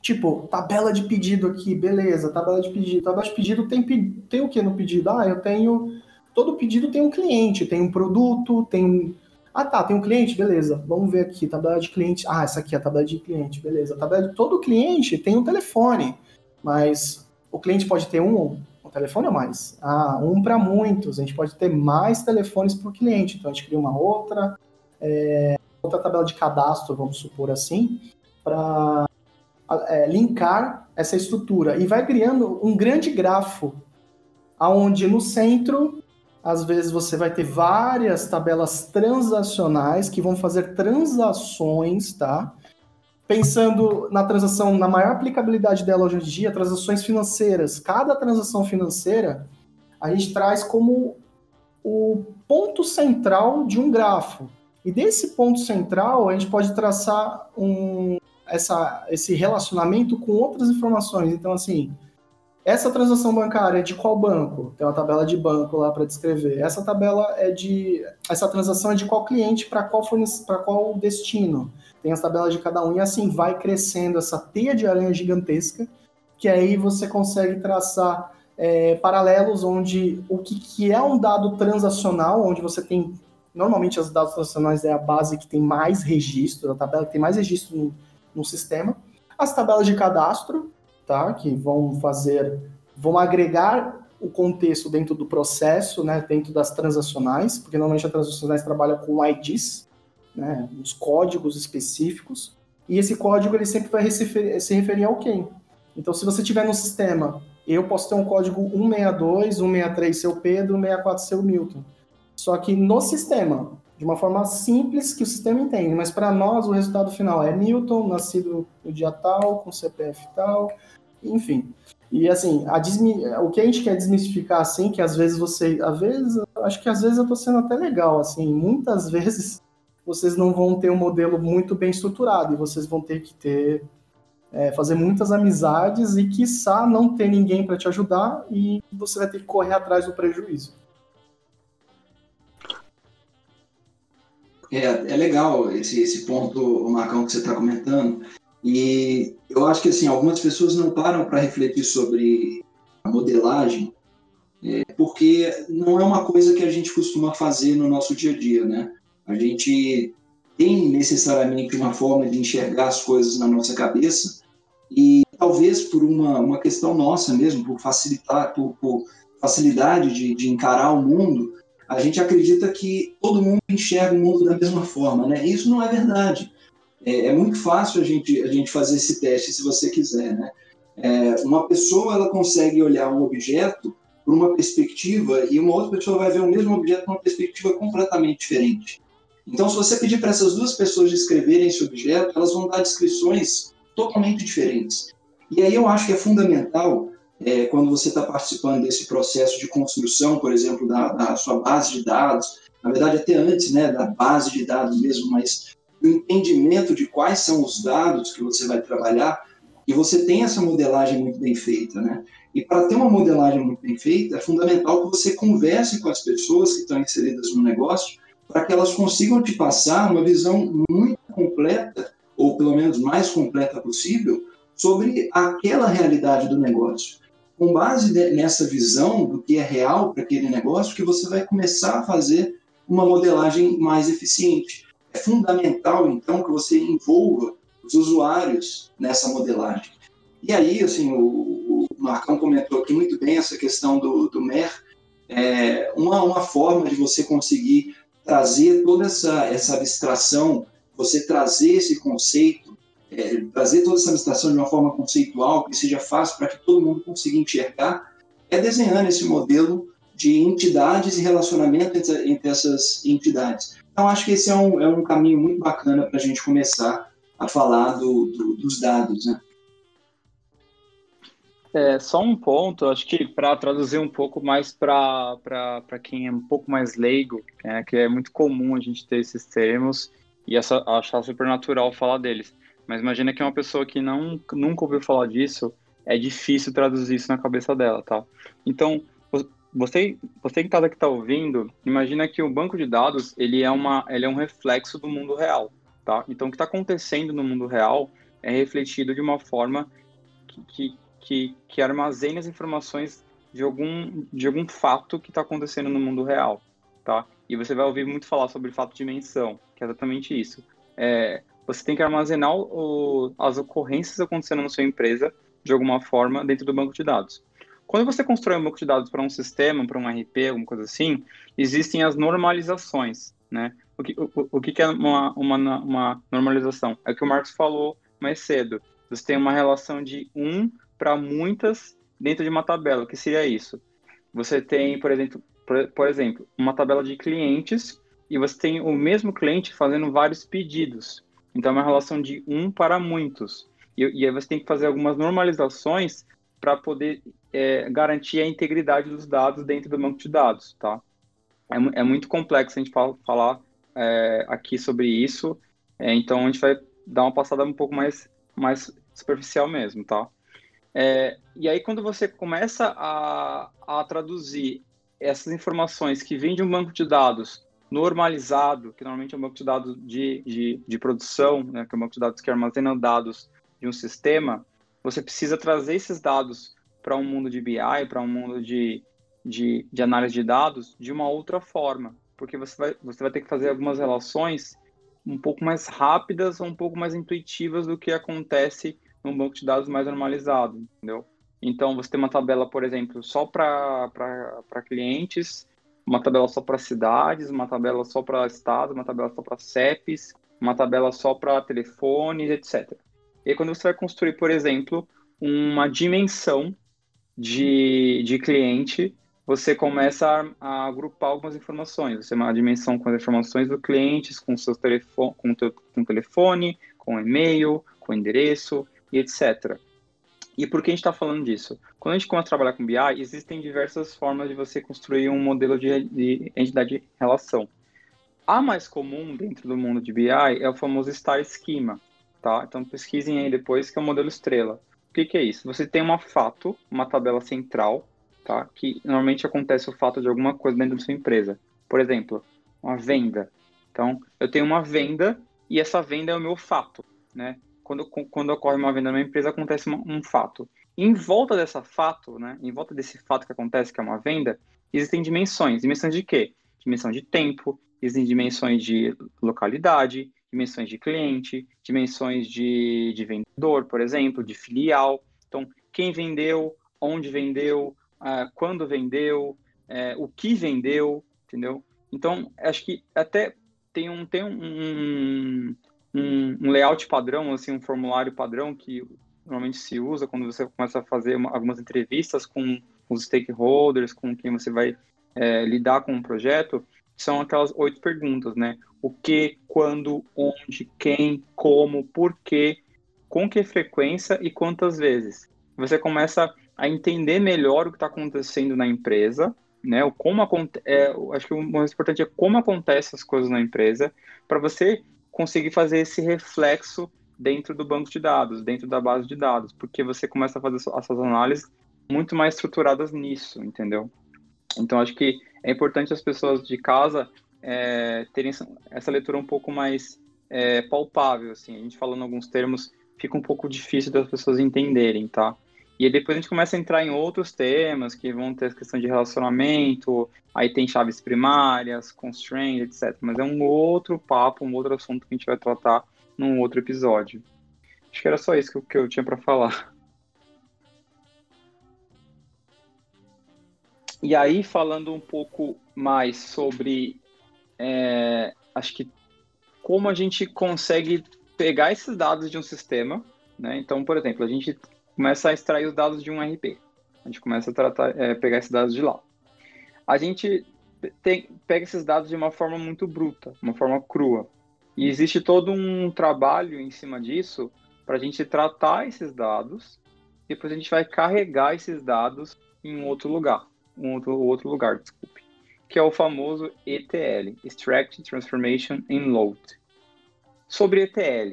Tipo, tabela de pedido aqui, beleza, tabela de pedido. Tabela de pedido tem, tem o que no pedido? Ah, eu tenho todo pedido tem um cliente, tem um produto, tem um. Ah, tá, tem um cliente, beleza. Vamos ver aqui, tabela de cliente. Ah, essa aqui é a tabela de cliente, beleza. Tabela de todo cliente tem um telefone, mas o cliente pode ter um, um telefone ou mais. Ah, um para muitos. A gente pode ter mais telefones por cliente. Então a gente cria uma outra. É... outra tabela de cadastro, vamos supor assim, para é, linkar essa estrutura e vai criando um grande grafo, aonde no centro, às vezes você vai ter várias tabelas transacionais que vão fazer transações, tá? Pensando na transação, na maior aplicabilidade dela hoje em dia, transações financeiras. Cada transação financeira a gente traz como o ponto central de um grafo. E desse ponto central, a gente pode traçar um, essa, esse relacionamento com outras informações. Então, assim, essa transação bancária é de qual banco? Tem uma tabela de banco lá para descrever. Essa tabela é de. Essa transação é de qual cliente para qual, para qual destino? Tem as tabelas de cada um, e assim vai crescendo essa teia de aranha gigantesca, que aí você consegue traçar é, paralelos onde o que, que é um dado transacional, onde você tem. Normalmente, os dados transacionais é a base que tem mais registro, a tabela que tem mais registro no, no sistema. As tabelas de cadastro, tá? Que vão fazer, vão agregar o contexto dentro do processo, né? Dentro das transacionais, porque normalmente as transacionais trabalham com IDs, né? Os códigos específicos. E esse código ele sempre vai se referir, ao quem. Então, se você tiver no sistema, eu posso ter um código 162, 163 seu Pedro, 164 seu Milton. Só que no sistema, de uma forma simples que o sistema entende, mas para nós o resultado final é Newton, nascido no dia tal, com CPF tal, enfim. E assim, o que a gente quer desmistificar assim, que às vezes você, às vezes, acho que às vezes eu estou sendo até legal, assim, muitas vezes vocês não vão ter um modelo muito bem estruturado e vocês vão ter que ter é, fazer muitas amizades e quiçá não ter ninguém para te ajudar e você vai ter que correr atrás do prejuízo. É, é legal esse, esse ponto, Marcão, que você está comentando. E eu acho que assim, algumas pessoas não param para refletir sobre a modelagem, é, porque não é uma coisa que a gente costuma fazer no nosso dia a dia, né? A gente tem necessariamente uma forma de enxergar as coisas na nossa cabeça e talvez por uma, uma questão nossa mesmo, por facilitar, por, por facilidade de, de encarar o mundo, a gente acredita que todo mundo enxerga o mundo da mesma forma, né? Isso não é verdade. É, é muito fácil a gente, a gente fazer esse teste, se você quiser, né? É, uma pessoa ela consegue olhar um objeto por uma perspectiva e uma outra pessoa vai ver o mesmo objeto por uma perspectiva completamente diferente. Então, se você pedir para essas duas pessoas descreverem esse objeto, elas vão dar descrições totalmente diferentes. E aí eu acho que é fundamental é, quando você está participando desse processo de construção, por exemplo, da, da, sua base de dados, na verdade até antes, né, da base de dados mesmo, mas o entendimento de quais são os dados que você vai trabalhar, e você tem essa modelagem muito bem feita, né? E para ter uma modelagem muito bem feita, é fundamental que você converse com as pessoas que estão inseridas no negócio, para que elas consigam te passar uma visão muito completa, ou pelo menos mais completa possível, sobre aquela realidade do negócio com base nessa visão do que é real para aquele negócio, que você vai começar a fazer uma modelagem mais eficiente. É fundamental, então, que você envolva os usuários nessa modelagem. E aí, assim, o, o Marcão comentou aqui muito bem essa questão do, do MER, é uma, uma forma de você conseguir trazer toda essa, essa abstração, você trazer esse conceito é, trazer toda essa administração de uma forma conceitual, que seja fácil para que todo mundo consiga enxergar, é desenhando esse modelo de entidades e relacionamento entre, entre essas entidades. Então, acho que esse é um, é um caminho muito bacana para a gente começar a falar do, do, dos dados. Né? É, só um ponto, acho que para traduzir um pouco mais para quem é um pouco mais leigo, é, que é muito comum a gente ter esses termos e essa, achar super natural falar deles. Mas imagina que uma pessoa que não, nunca ouviu falar disso, é difícil traduzir isso na cabeça dela, tá? Então, você, você que está tá ouvindo, imagina que o banco de dados, ele é, uma, ele é um reflexo do mundo real, tá? Então, o que está acontecendo no mundo real é refletido de uma forma que, que, que, que armazena as informações de algum, de algum fato que está acontecendo no mundo real, tá? E você vai ouvir muito falar sobre fato de dimensão, que é exatamente isso. É, você tem que armazenar o, as ocorrências acontecendo na sua empresa de alguma forma dentro do banco de dados. Quando você constrói um banco de dados para um sistema, para um RP, alguma coisa assim, existem as normalizações. né? O que, o, o que é uma, uma, uma normalização? É o que o Marcos falou mais cedo. Você tem uma relação de um para muitas dentro de uma tabela. O que seria isso? Você tem, por exemplo, por, por exemplo, uma tabela de clientes e você tem o mesmo cliente fazendo vários pedidos. Então, é uma relação de um para muitos. E, e aí você tem que fazer algumas normalizações para poder é, garantir a integridade dos dados dentro do banco de dados, tá? É, é muito complexo a gente falar é, aqui sobre isso, é, então a gente vai dar uma passada um pouco mais, mais superficial mesmo, tá? É, e aí, quando você começa a, a traduzir essas informações que vêm de um banco de dados normalizado, que normalmente é um banco de dados de, de, de produção, né, que é um banco de dados que armazena dados de um sistema, você precisa trazer esses dados para um mundo de BI, para um mundo de, de, de, análise de dados de uma outra forma, porque você vai, você vai ter que fazer algumas relações um pouco mais rápidas ou um pouco mais intuitivas do que acontece num banco de dados mais normalizado, entendeu? Então, você tem uma tabela, por exemplo, só para clientes, uma tabela só para cidades, uma tabela só para estados, uma tabela só para CEPs, uma tabela só para telefones, etc. E aí, quando você vai construir, por exemplo, uma dimensão de, de cliente, você começa a, a, agrupar algumas informações. Você tem uma dimensão com as informações do cliente, com seus telefone, com, teu, com telefone, com e-mail, com endereço e etc. E por que a gente está falando disso? Quando a gente começa a trabalhar com BI, existem diversas formas de você construir um modelo de, de entidade de relação. A mais comum dentro do mundo de BI é o famoso Star Schema, tá? Então pesquisem aí depois que é o modelo estrela. O que, que é isso? Você tem uma fato, uma tabela central, tá? Que normalmente acontece o fato de alguma coisa dentro da sua empresa. Por exemplo, uma venda. Então, eu tenho uma venda e essa venda é o meu fato, né? quando, quando ocorre uma venda numa empresa, acontece um, um fato. Em volta dessa fato, né, em volta desse fato que acontece, que é uma venda, existem dimensões. Dimensões de quê? Dimensão de tempo, existem dimensões de localidade, dimensões de cliente, dimensões de, de vendedor, por exemplo, de filial. Então, quem vendeu, onde vendeu, uh, quando vendeu, uh, o que vendeu, entendeu? Então, acho que até tem um, tem um, um, um, layout padrão, assim, um formulário padrão que normalmente se usa quando você começa a fazer uma, algumas entrevistas com os stakeholders, com quem você vai é, lidar com o projeto, são aquelas oito perguntas, né? O que, quando, onde, quem, como, por quê, com que frequência e quantas vezes. Você começa a entender melhor o que está acontecendo na empresa, né? O como é, acho que o mais importante é como acontecem as coisas na empresa, para você conseguir fazer esse reflexo dentro do banco de dados, dentro da base de dados, porque você começa a fazer essas análises muito mais estruturadas nisso, entendeu? Então, acho que é importante as pessoas de casa é, terem essa leitura um pouco mais é, palpável, assim. A gente falando alguns termos, fica um pouco difícil das pessoas entenderem, tá? E aí depois a gente começa a entrar em outros temas que vão ter a questão de relacionamento, aí tem chaves primárias, constraints, etc. Mas é um outro papo, um outro assunto que a gente vai tratar num outro episódio. Acho que era só isso que eu, que eu tinha para falar. E aí, falando um pouco mais sobre, é, acho que como a gente consegue pegar esses dados de um sistema, né? Então, por exemplo, a gente começa a extrair os dados de um RP. A gente começa a tratar, é, pegar esses dados de lá. A gente tem, pega esses dados de uma forma muito bruta, uma forma crua. E existe todo um trabalho em cima disso para a gente tratar esses dados depois a gente vai carregar esses dados em um outro lugar, um outro, outro lugar, desculpe, que é o famoso ETL, Extract, Transformation and Load. Sobre ETL,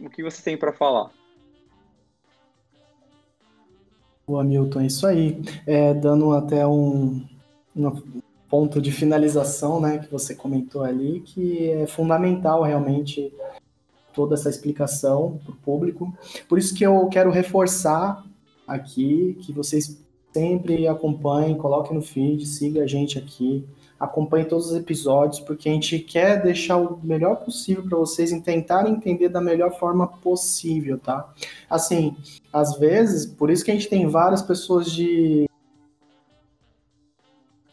o que você tem para falar? O Hamilton, é isso aí. É, dando até um, um ponto de finalização, né, que você comentou ali, que é fundamental realmente toda essa explicação para o público. Por isso que eu quero reforçar aqui que vocês sempre acompanhem, coloquem no feed, siga a gente aqui acompanhe todos os episódios, porque a gente quer deixar o melhor possível para vocês tentarem entender da melhor forma possível, tá? Assim, às vezes, por isso que a gente tem várias pessoas de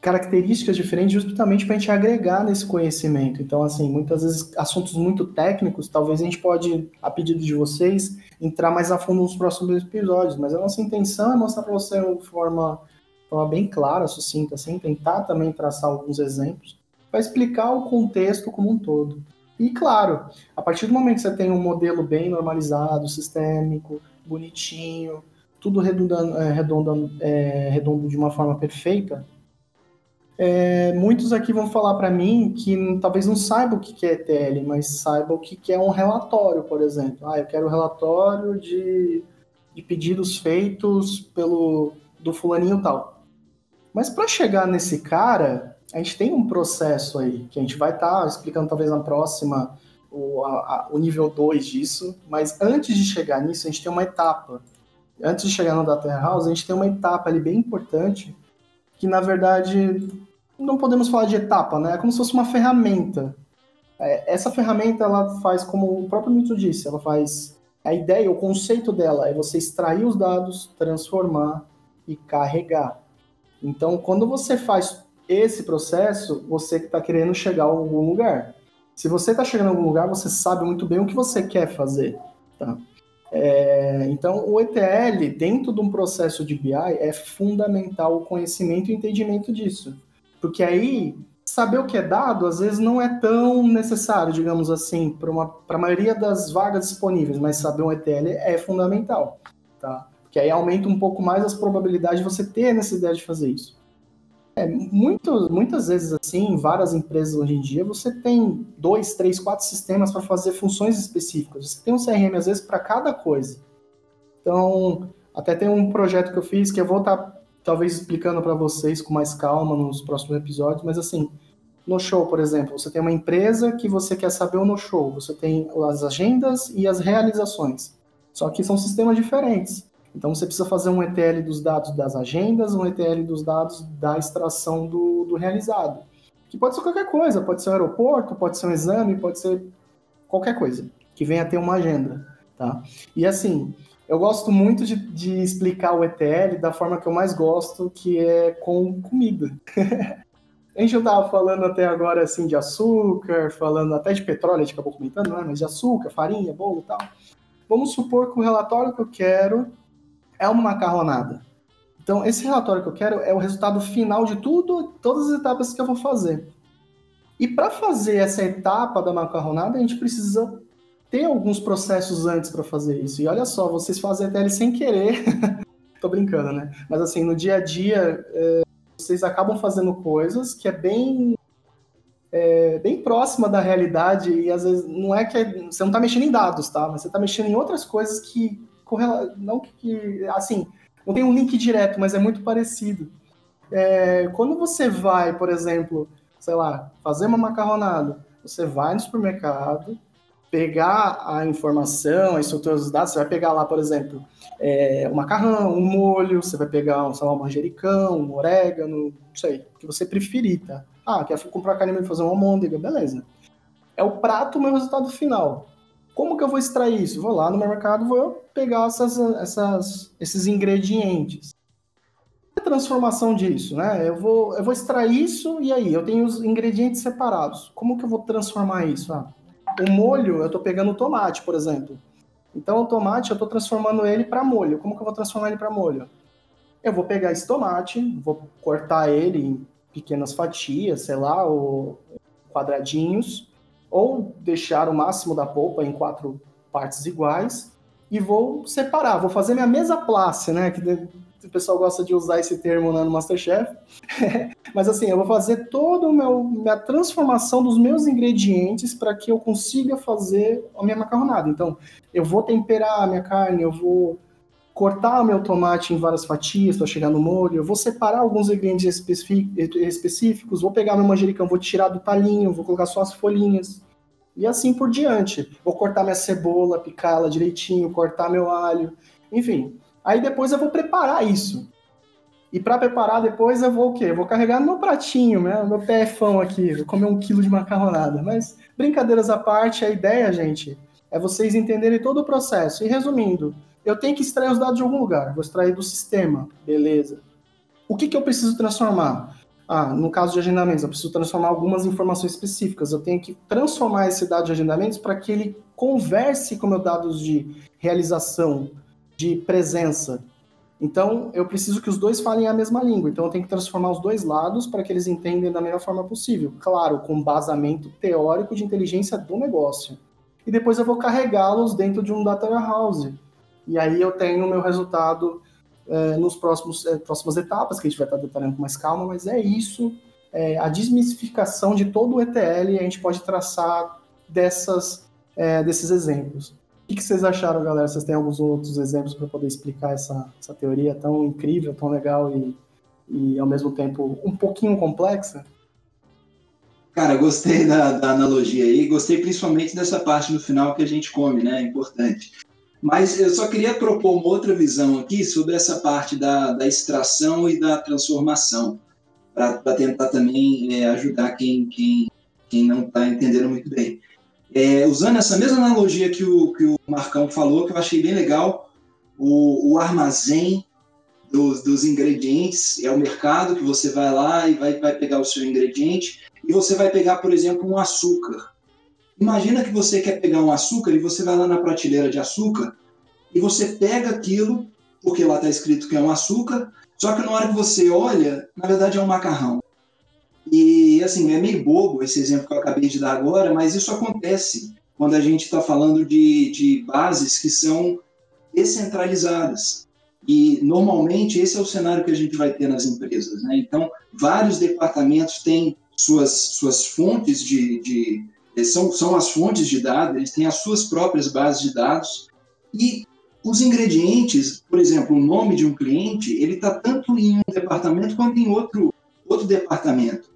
características diferentes justamente para a gente agregar nesse conhecimento. Então, assim, muitas vezes assuntos muito técnicos, talvez a gente pode, a pedido de vocês, entrar mais a fundo nos próximos episódios, mas a nossa intenção é mostrar para você de forma, forma bem clara, sucinta, assim, tentar também traçar alguns exemplos, para explicar o contexto como um todo. E, claro, a partir do momento que você tem um modelo bem normalizado, sistêmico, bonitinho, tudo redundando, é, redondo, é, redondo de uma forma perfeita, é, muitos aqui vão falar para mim que talvez não saibam o que é ETL, mas saibam o que é um relatório, por exemplo. Ah, eu quero um relatório de, de pedidos feitos pelo do fulaninho tal. Mas para chegar nesse cara, a gente tem um processo aí, que a gente vai estar tá explicando talvez na próxima o, a, o nível 2 disso, mas antes de chegar nisso, a gente tem uma etapa. Antes de chegar no Data Warehouse, a gente tem uma etapa ali bem importante, que na verdade não podemos falar de etapa, né? É como se fosse uma ferramenta. É, essa ferramenta ela faz como o próprio Milton disse, ela faz a ideia, o conceito dela é você extrair os dados, transformar e carregar. Então, quando você faz esse processo, você está querendo chegar a algum lugar. Se você está chegando a algum lugar, você sabe muito bem o que você quer fazer. Tá? É, então, o ETL, dentro de um processo de BI, é fundamental o conhecimento e entendimento disso. Porque aí, saber o que é dado, às vezes não é tão necessário, digamos assim, para a maioria das vagas disponíveis, mas saber um ETL é fundamental, tá? Porque aí aumenta um pouco mais as probabilidades de você ter a necessidade de fazer isso. É, muito, muitas vezes, assim, em várias empresas hoje em dia, você tem dois, três, quatro sistemas para fazer funções específicas. Você tem um CRM, às vezes, para cada coisa. Então, até tem um projeto que eu fiz que eu vou estar tá talvez explicando para vocês com mais calma nos próximos episódios, mas assim, no show, por exemplo, você tem uma empresa que você quer saber o no show, você tem as agendas e as realizações. Só que são sistemas diferentes. Então você precisa fazer um ETL dos dados das agendas, um ETL dos dados da extração do, do realizado. Que pode ser qualquer coisa, pode ser um aeroporto, pode ser um exame, pode ser qualquer coisa que venha a ter uma agenda. Tá? E assim, eu gosto muito de, de, explicar o ETL da forma que eu mais gosto, que é com comida. a gente estava falando até agora assim de açúcar, falando até de petróleo, a gente acabou comentando, né? mas de açúcar, farinha, bolo e tal. Vamos supor que o relatório que eu quero é uma macarronada. Então, esse relatório que eu quero é o resultado final de tudo, todas as etapas que eu vou fazer. E para fazer essa etapa da macarronada, a gente precisa ter alguns processos antes para fazer isso. E olha só, vocês fazem a tele sem querer. Tô brincando, né? Mas assim, no dia a dia, é, vocês acabam fazendo coisas que é bem é, bem próxima da realidade e às vezes não é que é, você não está mexendo em dados, tá? Mas você está mexendo em outras coisas que não que assim não tem um link direto, mas é muito parecido. É, quando você vai, por exemplo, sei lá, fazer uma macarronada, você vai no supermercado, pegar a informação, a estrutura dos dados, você vai pegar lá, por exemplo, é, um macarrão, um molho, você vai pegar um, sei lá, um manjericão, um orégano, não sei, o que você preferir, tá? Ah, quer comprar carne e fazer uma almôndega, beleza. É o prato, o meu resultado final. Como que eu vou extrair isso? Vou lá no mercado, vou pegar essas, essas, esses ingredientes. A transformação disso, né? Eu vou, eu vou extrair isso e aí, eu tenho os ingredientes separados. Como que eu vou transformar isso? Ah, o molho, eu estou pegando o tomate, por exemplo. Então, o tomate, eu estou transformando ele para molho. Como que eu vou transformar ele para molho? Eu vou pegar esse tomate, vou cortar ele em pequenas fatias, sei lá, ou quadradinhos, ou deixar o máximo da polpa em quatro partes iguais e vou separar, vou fazer minha mesa place, né? Que o pessoal gosta de usar esse termo né, no Masterchef. Mas assim, eu vou fazer toda a transformação dos meus ingredientes para que eu consiga fazer a minha macarronada. Então, eu vou temperar a minha carne, eu vou cortar o meu tomate em várias fatias para chegar no molho, eu vou separar alguns ingredientes específicos, vou pegar meu manjericão, vou tirar do talinho, vou colocar só as folhinhas. E assim por diante. Vou cortar minha cebola, picá-la direitinho, cortar meu alho, enfim. Aí depois eu vou preparar isso. E para preparar depois eu vou o quê? Eu vou carregar no meu pratinho, né? meu PFão aqui, vou comer um quilo de macarronada. Mas, brincadeiras à parte, a ideia, gente, é vocês entenderem todo o processo. E resumindo, eu tenho que extrair os dados de algum lugar. Vou extrair do sistema, beleza. O que, que eu preciso transformar? ah, no caso de agendamentos, eu preciso transformar algumas informações específicas. Eu tenho que transformar esse dado de agendamentos para que ele converse com meus dados de realização, de presença. Então, eu preciso que os dois falem a mesma língua. Então, eu tenho que transformar os dois lados para que eles entendam da melhor forma possível. Claro, com basamento teórico de inteligência do negócio. E depois eu vou carregá-los dentro de um data warehouse. E aí eu tenho o meu resultado é, nos próximos é, próximas etapas, que a gente vai estar detalhando com mais calma, mas é isso, é, a desmistificação de todo o ETL a gente pode traçar dessas, é, desses exemplos. O que vocês acharam, galera? Vocês têm alguns outros exemplos para poder explicar essa, essa teoria tão incrível, tão legal e, e ao mesmo tempo um pouquinho complexa? Cara, gostei da, da, analogia aí, gostei principalmente dessa parte no final que a gente come, né? É importante. Mas eu só queria propor uma outra visão aqui sobre essa parte da, da extração e da transformação, para tentar também é, ajudar quem, quem, quem não está entendendo muito bem. É, usando essa mesma analogia que o, que o Marcão falou, que eu achei bem legal, o, o armazém dos, dos, ingredientes é o mercado que você vai lá e vai, vai pegar o seu ingrediente e você vai pegar, por exemplo, um açúcar. Imagina que você quer pegar um açúcar e você vai lá na prateleira de açúcar e você pega aquilo, porque lá está escrito que é um açúcar, só que na hora que você olha, na verdade é um macarrão. E assim, é meio bobo esse exemplo que eu acabei de dar agora, mas isso acontece quando a gente está falando de, de bases que são descentralizadas. E normalmente esse é o cenário que a gente vai ter nas empresas. Né? Então, vários departamentos têm suas, suas fontes de, de são, são as fontes de dados, eles têm as suas próprias bases de dados, e os ingredientes, por exemplo, o nome de um cliente, ele está tanto em um departamento quanto em outro, outro departamento.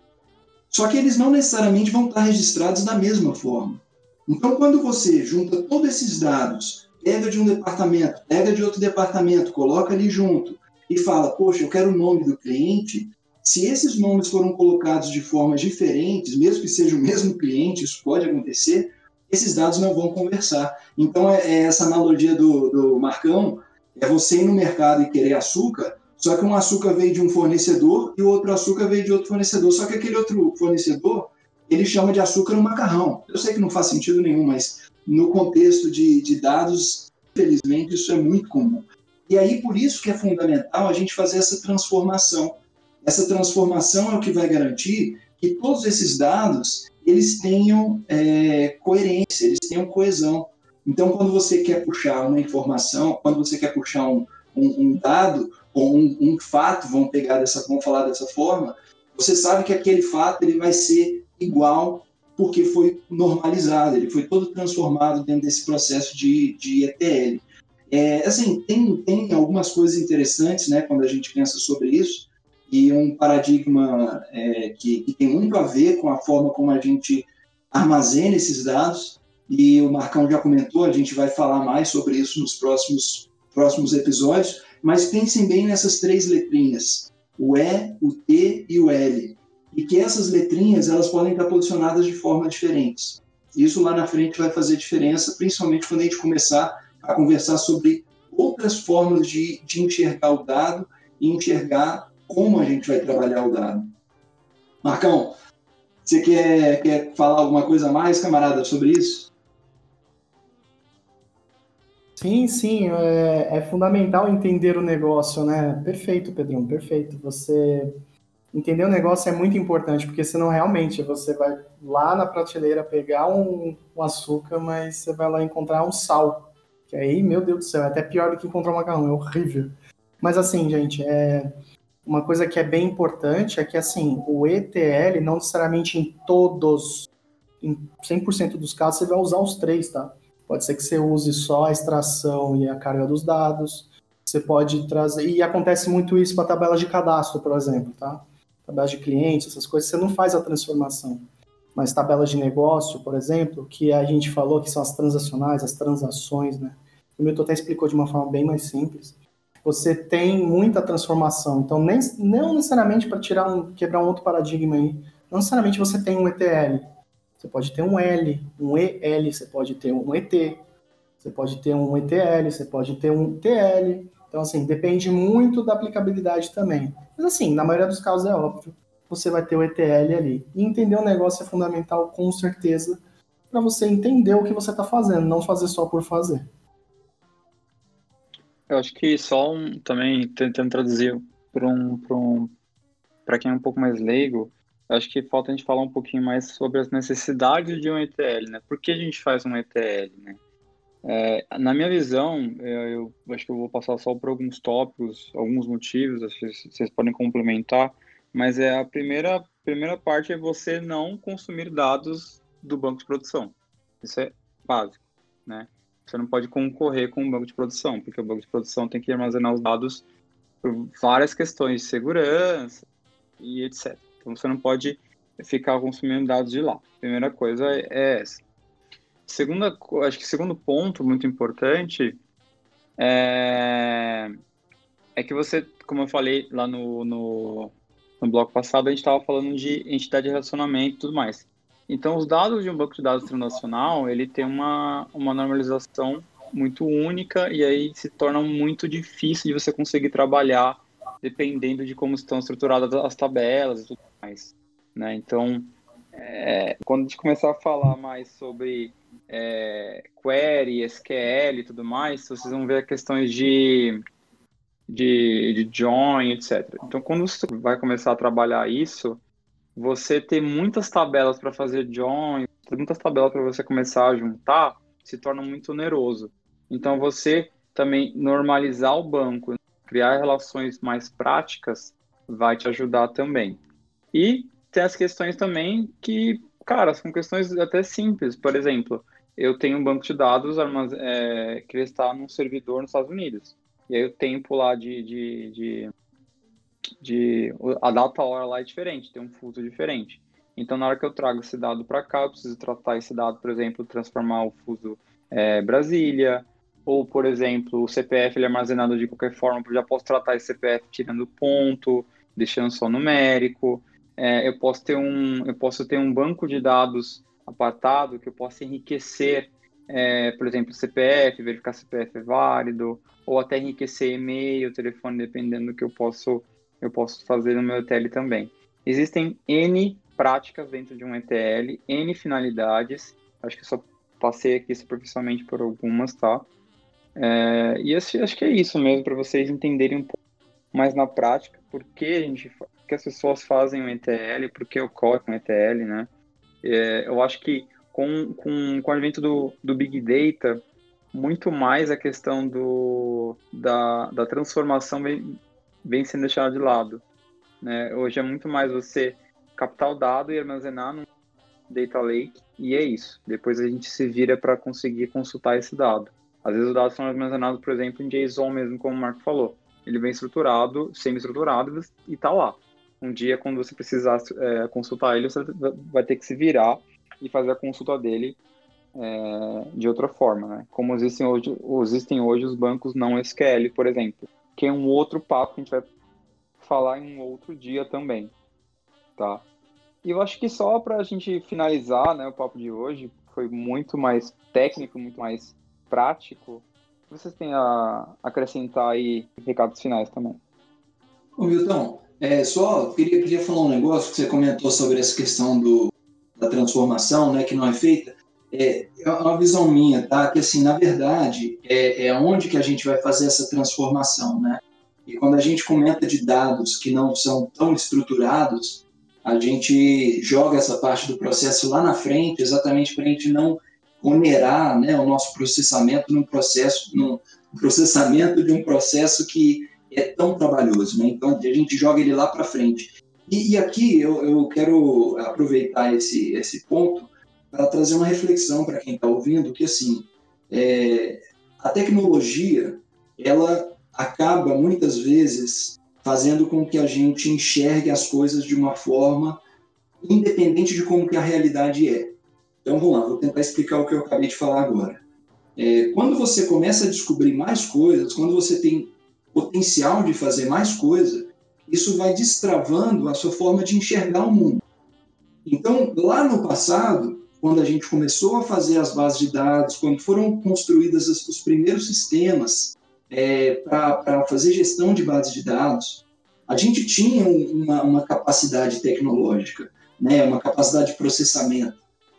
Só que eles não necessariamente vão estar registrados da mesma forma. Então, quando você junta todos esses dados, pega de um departamento, pega de outro departamento, coloca ali junto e fala, poxa, eu quero o nome do cliente, se esses nomes foram colocados de formas diferentes, mesmo que seja o mesmo cliente, isso pode acontecer, esses dados não vão conversar. Então, é, é essa analogia do, do Marcão, é você ir no mercado e querer açúcar, só que um açúcar veio de um fornecedor e o outro açúcar veio de outro fornecedor. Só que aquele outro fornecedor, ele chama de açúcar no macarrão. Eu sei que não faz sentido nenhum, mas no contexto de, de dados, infelizmente, isso é muito comum. E aí, por isso que é fundamental a gente fazer essa transformação essa transformação é o que vai garantir que todos esses dados eles tenham é, coerência, eles tenham coesão. Então, quando você quer puxar uma informação, quando você quer puxar um, um, um dado ou um, um, fato, vamos pegar dessa, vamos falar dessa forma, você sabe que aquele fato ele vai ser igual porque foi normalizado, ele foi todo transformado dentro desse processo de, de ETL. É, assim, tem, tem algumas coisas interessantes, né, quando a gente pensa sobre isso, e um paradigma é, que, que, tem muito a ver com a forma como a gente armazena esses dados. E o Marcão já comentou, a gente vai falar mais sobre isso nos próximos, próximos episódios. Mas pensem bem nessas três letrinhas: o E, o T e o L. E que essas letrinhas elas podem estar posicionadas de formas diferentes. Isso lá na frente vai fazer diferença, principalmente quando a gente começar a conversar sobre outras formas de, de enxergar o dado e enxergar como a gente vai trabalhar o dado. Marcão, você quer, quer falar alguma coisa mais, camarada, sobre isso? Sim, sim, é, é, fundamental entender o negócio, né? Perfeito, Pedrão, perfeito. Você entender o negócio é muito importante, porque senão realmente você vai lá na prateleira pegar um, um açúcar, mas você vai lá encontrar um sal. Que aí, meu Deus do céu, é até pior do que encontrar um macarrão, é horrível. Mas assim, gente, é, uma coisa que é bem importante é que, assim, o ETL, não necessariamente em todos, em 100% dos casos, você vai usar os três, tá? Pode ser que você use só a extração e a carga dos dados. Você pode trazer. E acontece muito isso para tabelas de cadastro, por exemplo, tá? Tabelas de clientes, essas coisas, você não faz a transformação. Mas tabelas de negócio, por exemplo, que a gente falou que são as transacionais, as transações, né? O Milton até explicou de uma forma bem mais simples você tem muita transformação. Então, nem, não necessariamente para tirar um, quebrar um outro paradigma aí, não necessariamente você tem um ETL. Você pode ter um L, um EL, você pode ter um ET, você pode ter um ETL, você pode ter um TL. Então, assim, depende muito da aplicabilidade também. Mas, assim, na maioria dos casos é óbvio. você vai ter o ETL ali. E entender o negócio é fundamental, com certeza, para você entender o que você está fazendo, não fazer só por fazer. Eu acho que só um, também tentando traduzir para um, um, quem é um pouco mais leigo, acho que falta a gente falar um pouquinho mais sobre as necessidades de um ETL, né? Por que a gente faz um ETL, né? É, na minha visão, eu, eu, acho que eu vou passar só por alguns tópicos, alguns motivos, acho que vocês podem complementar, mas é a primeira, primeira parte é você não consumir dados do banco de produção. Isso é básico, né? Você não pode concorrer com o banco de produção, porque o banco de produção tem que armazenar os dados por várias questões de segurança e etc. Então você não pode ficar consumindo dados de lá. Primeira coisa é essa. Segunda, acho que segundo ponto muito importante é, é que você, como eu falei lá no, no, no bloco passado, a gente estava falando de entidade de relacionamento e tudo mais. Então, os dados de um banco de dados internacional, ele tem uma, uma normalização muito única e aí se torna muito difícil de você conseguir trabalhar dependendo de como estão estruturadas as tabelas e tudo mais. Né? Então, é, quando a gente começar a falar mais sobre é, query, SQL e tudo mais, vocês vão ver questões de, de, de join, etc. Então, quando você vai começar a trabalhar isso, você ter muitas tabelas para fazer join, muitas tabelas para você começar a juntar, se torna muito oneroso. Então, você também normalizar o banco, criar relações mais práticas, vai te ajudar também. E tem as questões também que, cara, são questões até simples. Por exemplo, eu tenho um banco de dados é, que está num servidor nos Estados Unidos. E aí o tempo lá de, de, de, de, a data hora lá é diferente, tem um fuso diferente. Então na hora que eu trago esse dado para cá, eu preciso tratar esse dado, por exemplo, transformar o fuso é, Brasília, ou por exemplo, o CPF ele é armazenado de qualquer forma, eu já posso tratar esse CPF tirando ponto, deixando só numérico. É, eu posso ter um, eu posso ter um banco de dados apartado que eu possa enriquecer, é, por exemplo, CPF, verificar se CPF é válido, ou até enriquecer e-mail, telefone, dependendo do que eu posso, eu posso fazer no meu ETL também. Existem N práticas dentro de um ETL, N finalidades, acho que eu só passei aqui superficialmente por algumas, tá? É, e acho, acho que é isso mesmo, para vocês entenderem um pouco mais na prática, por que a gente, que as pessoas fazem um ETL, por que ocorre um ETL, né? É, eu acho que com, com, com o advento do, do Big Data, muito mais a questão do, da, da transformação vem, vem sendo deixada de lado. Né? Hoje é muito mais você captar o dado e armazenar no Data Lake, e é isso. Depois a gente se vira para conseguir consultar esse dado. Às vezes os dados são armazenados, por exemplo, em JSON mesmo, como o Marco falou. Ele vem estruturado, semi-estruturado e está lá um dia, quando você precisar é, consultar ele, você vai ter que se virar e fazer a consulta dele é, de outra forma, né? Como existem hoje, existem hoje os bancos não SQL, por exemplo, que é um outro papo que a gente vai falar em um outro dia também, tá? E eu acho que só para a gente finalizar, né, o papo de hoje foi muito mais técnico, muito mais prático. Vocês têm a acrescentar aí recados finais também? Ô, Milton, é, só queria, queria falar um negócio que você comentou sobre essa questão do, da transformação, né, que não é feita. É, é uma visão minha, tá? Que assim, na verdade, é, é onde que a gente vai fazer essa transformação, né? E quando a gente comenta de dados que não são tão estruturados, a gente joga essa parte do processo lá na frente, exatamente para a gente não onerar né, o nosso processamento num processo, num processamento de um processo que é tão trabalhoso, né? Então a gente joga ele lá para frente. E, e, aqui eu, eu quero aproveitar esse, esse ponto para trazer uma reflexão para quem está ouvindo, que assim, é, a tecnologia ela acaba muitas vezes fazendo com que a gente enxergue as coisas de uma forma independente de como que a realidade é. Então vamos lá, vou tentar explicar o que eu acabei de falar agora. É, quando você começa a descobrir mais coisas, quando você tem potencial de fazer mais coisa, isso vai destravando a sua forma de enxergar o mundo. Então, lá no passado, quando a gente começou a fazer as bases de dados, quando foram construídos os primeiros sistemas é, para fazer gestão de bases de dados, a gente tinha uma, uma capacidade tecnológica, né, uma capacidade de processamento.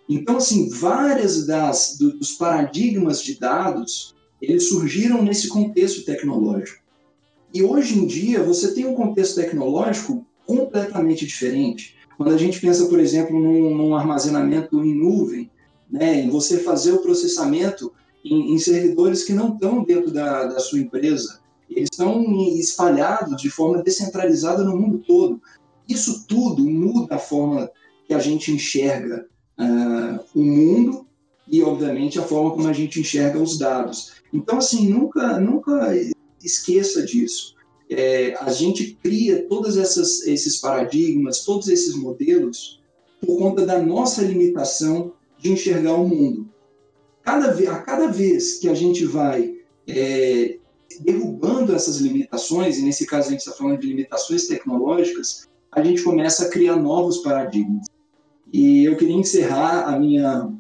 Então, assim, várias das dos paradigmas de dados, eles surgiram nesse contexto tecnológico. E hoje em dia, você tem um contexto tecnológico completamente diferente. Quando a gente pensa, por exemplo, num, num armazenamento em nuvem, né, em você fazer o processamento em, em servidores que não estão dentro da, da sua empresa, eles estão espalhados de forma descentralizada no mundo todo. Isso tudo muda a forma que a gente enxerga uh, o mundo e, obviamente, a forma como a gente enxerga os dados. Então, assim, nunca, nunca esqueça disso. É, a gente cria todos esses paradigmas, todos esses modelos por conta da nossa limitação de enxergar o mundo. Cada, a cada vez que a gente vai é, derrubando essas limitações, e nesse caso a gente está falando de limitações tecnológicas, a gente começa a criar novos paradigmas. E eu queria encerrar a minha,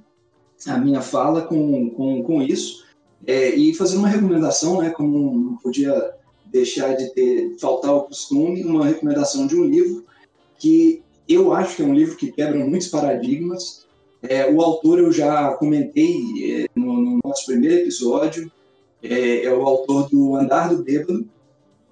a minha fala com, com, com isso é, e fazer uma recomendação, né, como não podia deixar de ter faltar o costume, uma recomendação de um livro que eu acho que é um livro que quebra muitos paradigmas. É, o autor eu já comentei é, no, no nosso primeiro episódio, é, é o autor do Andar do Bêbado.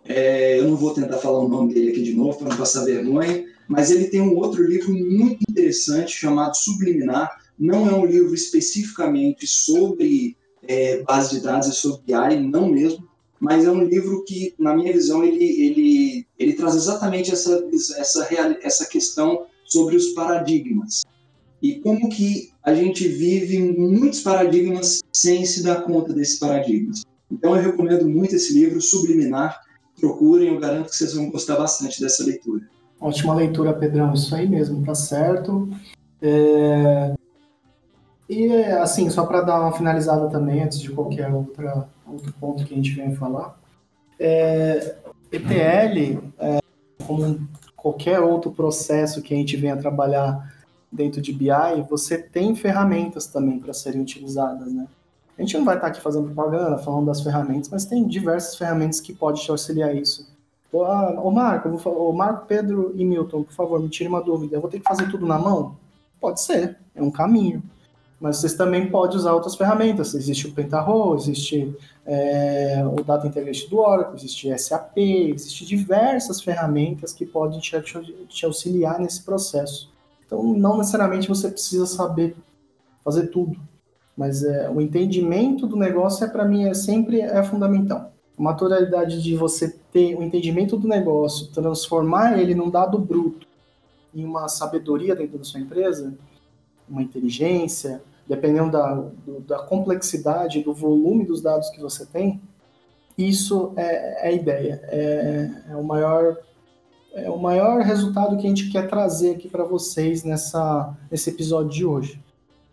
É, eu não vou tentar falar o nome dele aqui de novo para não passar vergonha, mas ele tem um outro livro muito interessante chamado Subliminar. Não é um livro especificamente sobre é, base de dados e sobre BI, não mesmo, mas é um livro que, na minha visão, ele, ele, ele traz exatamente essa, essa, essa questão sobre os paradigmas e como que a gente vive muitos paradigmas sem se dar conta desses paradigmas. Então eu recomendo muito esse livro, Subliminar. Procurem, eu garanto que vocês vão gostar bastante dessa leitura. Ótima leitura, Pedrão. Isso aí mesmo, tá certo. É... E assim, só para dar uma finalizada também, antes de qualquer outra, outro ponto que a gente venha falar, é... ETL, é, como qualquer outro processo que a gente venha trabalhar dentro de BI, você tem ferramentas também para serem utilizadas, né? A gente não vai estar aqui fazendo propaganda, falando das ferramentas, mas tem diversas ferramentas que podem te auxiliar isso. Ô, ah, Marco, ô Marco, Pedro e Milton, por favor, me tire uma dúvida. Eu vou ter que fazer tudo na mão? Pode ser, é um caminho. Mas vocês também podem usar outras ferramentas. Existe o Pentaho, existe é, o Data Integration do Oracle, existe SAP, existe diversas ferramentas que podem te, te auxiliar nesse processo. Então, não necessariamente você precisa saber fazer tudo, mas é, o entendimento do negócio é para mim é sempre é fundamental. A maturidade de você ter o entendimento do negócio, transformar ele num dado bruto em uma sabedoria dentro da sua empresa, uma inteligência, dependendo da, do, da complexidade, do volume dos dados que você tem, isso é, é a ideia, é, é o maior é o maior resultado que a gente quer trazer aqui para vocês nessa, nesse episódio de hoje.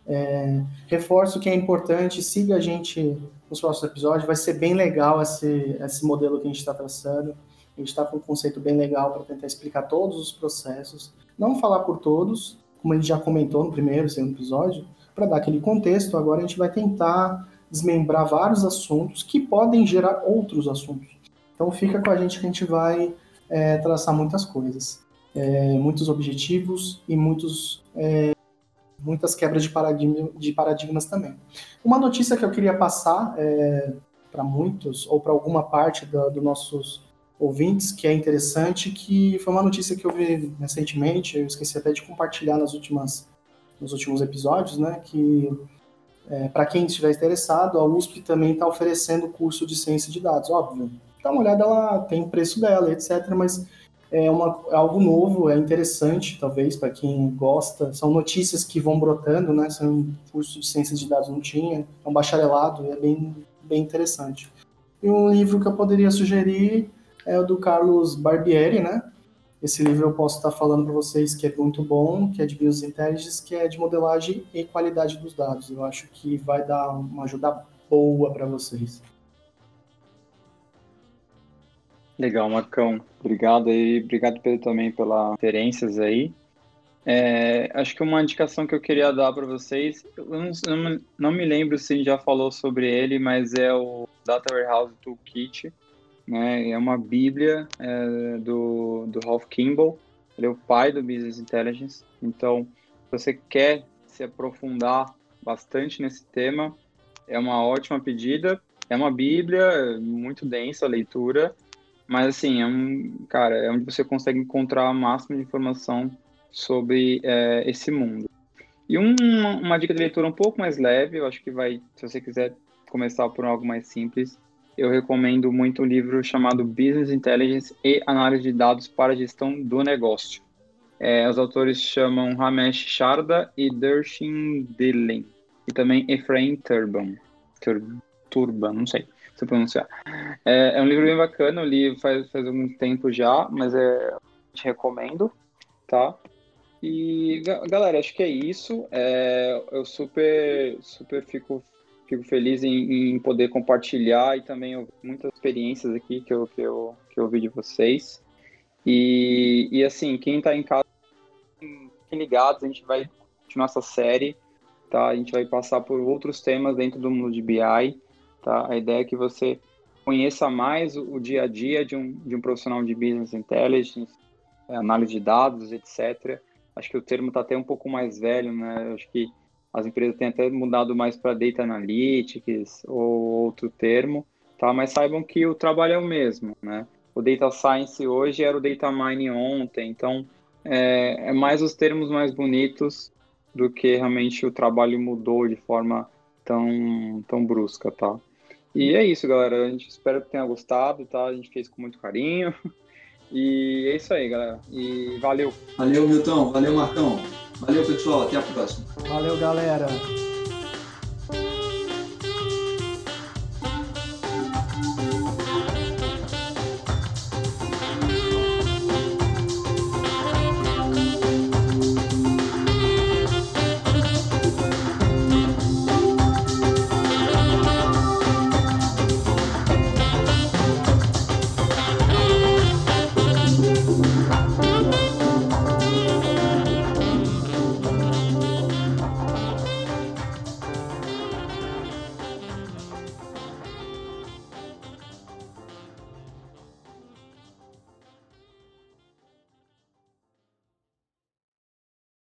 É, reforço que é importante, siga a gente nos próximos episódios, vai ser bem legal esse, esse modelo que a gente está traçando. A gente está com um conceito bem legal para tentar explicar todos os processos. Não falar por todos, como a gente já comentou no primeiro segundo episódio, para dar aquele contexto, agora a gente vai tentar desmembrar vários assuntos que podem gerar outros assuntos. Então fica com a gente que a gente vai é, traçar muitas coisas, é, muitos objetivos e muitos, é, muitas quebras de, paradigma, de paradigmas também. Uma notícia que eu queria passar é, para muitos, ou para alguma parte dos do nossos ouvintes, que é interessante, que foi uma notícia que eu vi recentemente, eu esqueci até de compartilhar nas últimas, nos últimos episódios, né, que é, para quem estiver interessado, a USP também está oferecendo curso de ciência de dados, óbvio dá uma olhada lá, tem preço dela, etc. Mas é, uma, é algo novo, é interessante, talvez, para quem gosta. São notícias que vão brotando, né? São curso de ciências de dados não tinha, é um bacharelado, é bem, bem interessante. E um livro que eu poderia sugerir é o do Carlos Barbieri, né? Esse livro eu posso estar falando para vocês que é muito bom, que é de Business Intelligence, que é de modelagem e qualidade dos dados. Eu acho que vai dar uma ajuda boa para vocês. Legal, Marcão. Obrigado aí, obrigado Pedro também pelas referências aí. É, acho que uma indicação que eu queria dar para vocês, eu não, não, me lembro se a gente já falou sobre ele, mas é o Data Warehouse Toolkit. Né? É uma bíblia é, do, do Ralph Kimball, ele é o pai do Business Intelligence. Então, se você quer se aprofundar bastante nesse tema, é uma ótima pedida. É uma bíblia muito densa a leitura, mas assim, é um, cara, é onde você consegue encontrar o máximo de informação sobre é, esse mundo. E um, uma dica de leitura um pouco mais leve, eu acho que vai, se você quiser começar por algo mais simples, eu recomendo muito um livro chamado Business Intelligence e Análise de Dados para a Gestão do Negócio. É, os autores chamam Ramesh Sharda e Dershin Dillon, e também Efraim Turban. Tur, Turban, não sei se pronunciar. É, é, um livro bem bacana, eu li faz, faz algum tempo já, mas é, te recomendo, tá? E, galera, acho que é isso. É, eu super, super fico, fico feliz em, em, poder compartilhar e também muitas experiências aqui que eu, que eu, que eu ouvi de vocês. E, e assim, quem está em casa, fiquem ligados, a gente vai continuar essa série, tá? A gente vai passar por outros temas dentro do mundo de BI, tá? A ideia é que você conheça mais o, o dia a dia de um, de um profissional de Business Intelligence, análise de dados, etc., acho que o termo está até um pouco mais velho, né? Acho que as empresas têm até mudado mais para Data Analytics ou outro termo, tá? Mas saibam que o trabalho é o mesmo, né? O Data Science hoje era o Data Mining ontem, então é, é mais os termos mais bonitos do que realmente o trabalho mudou de forma tão, tão brusca, tá? E é isso, galera. A gente espera que tenha gostado, tá? A gente fez com muito carinho. E é isso aí, galera. E valeu. Valeu, Milton. Valeu, Marcão. Valeu, pessoal. Até a próxima. Valeu, galera.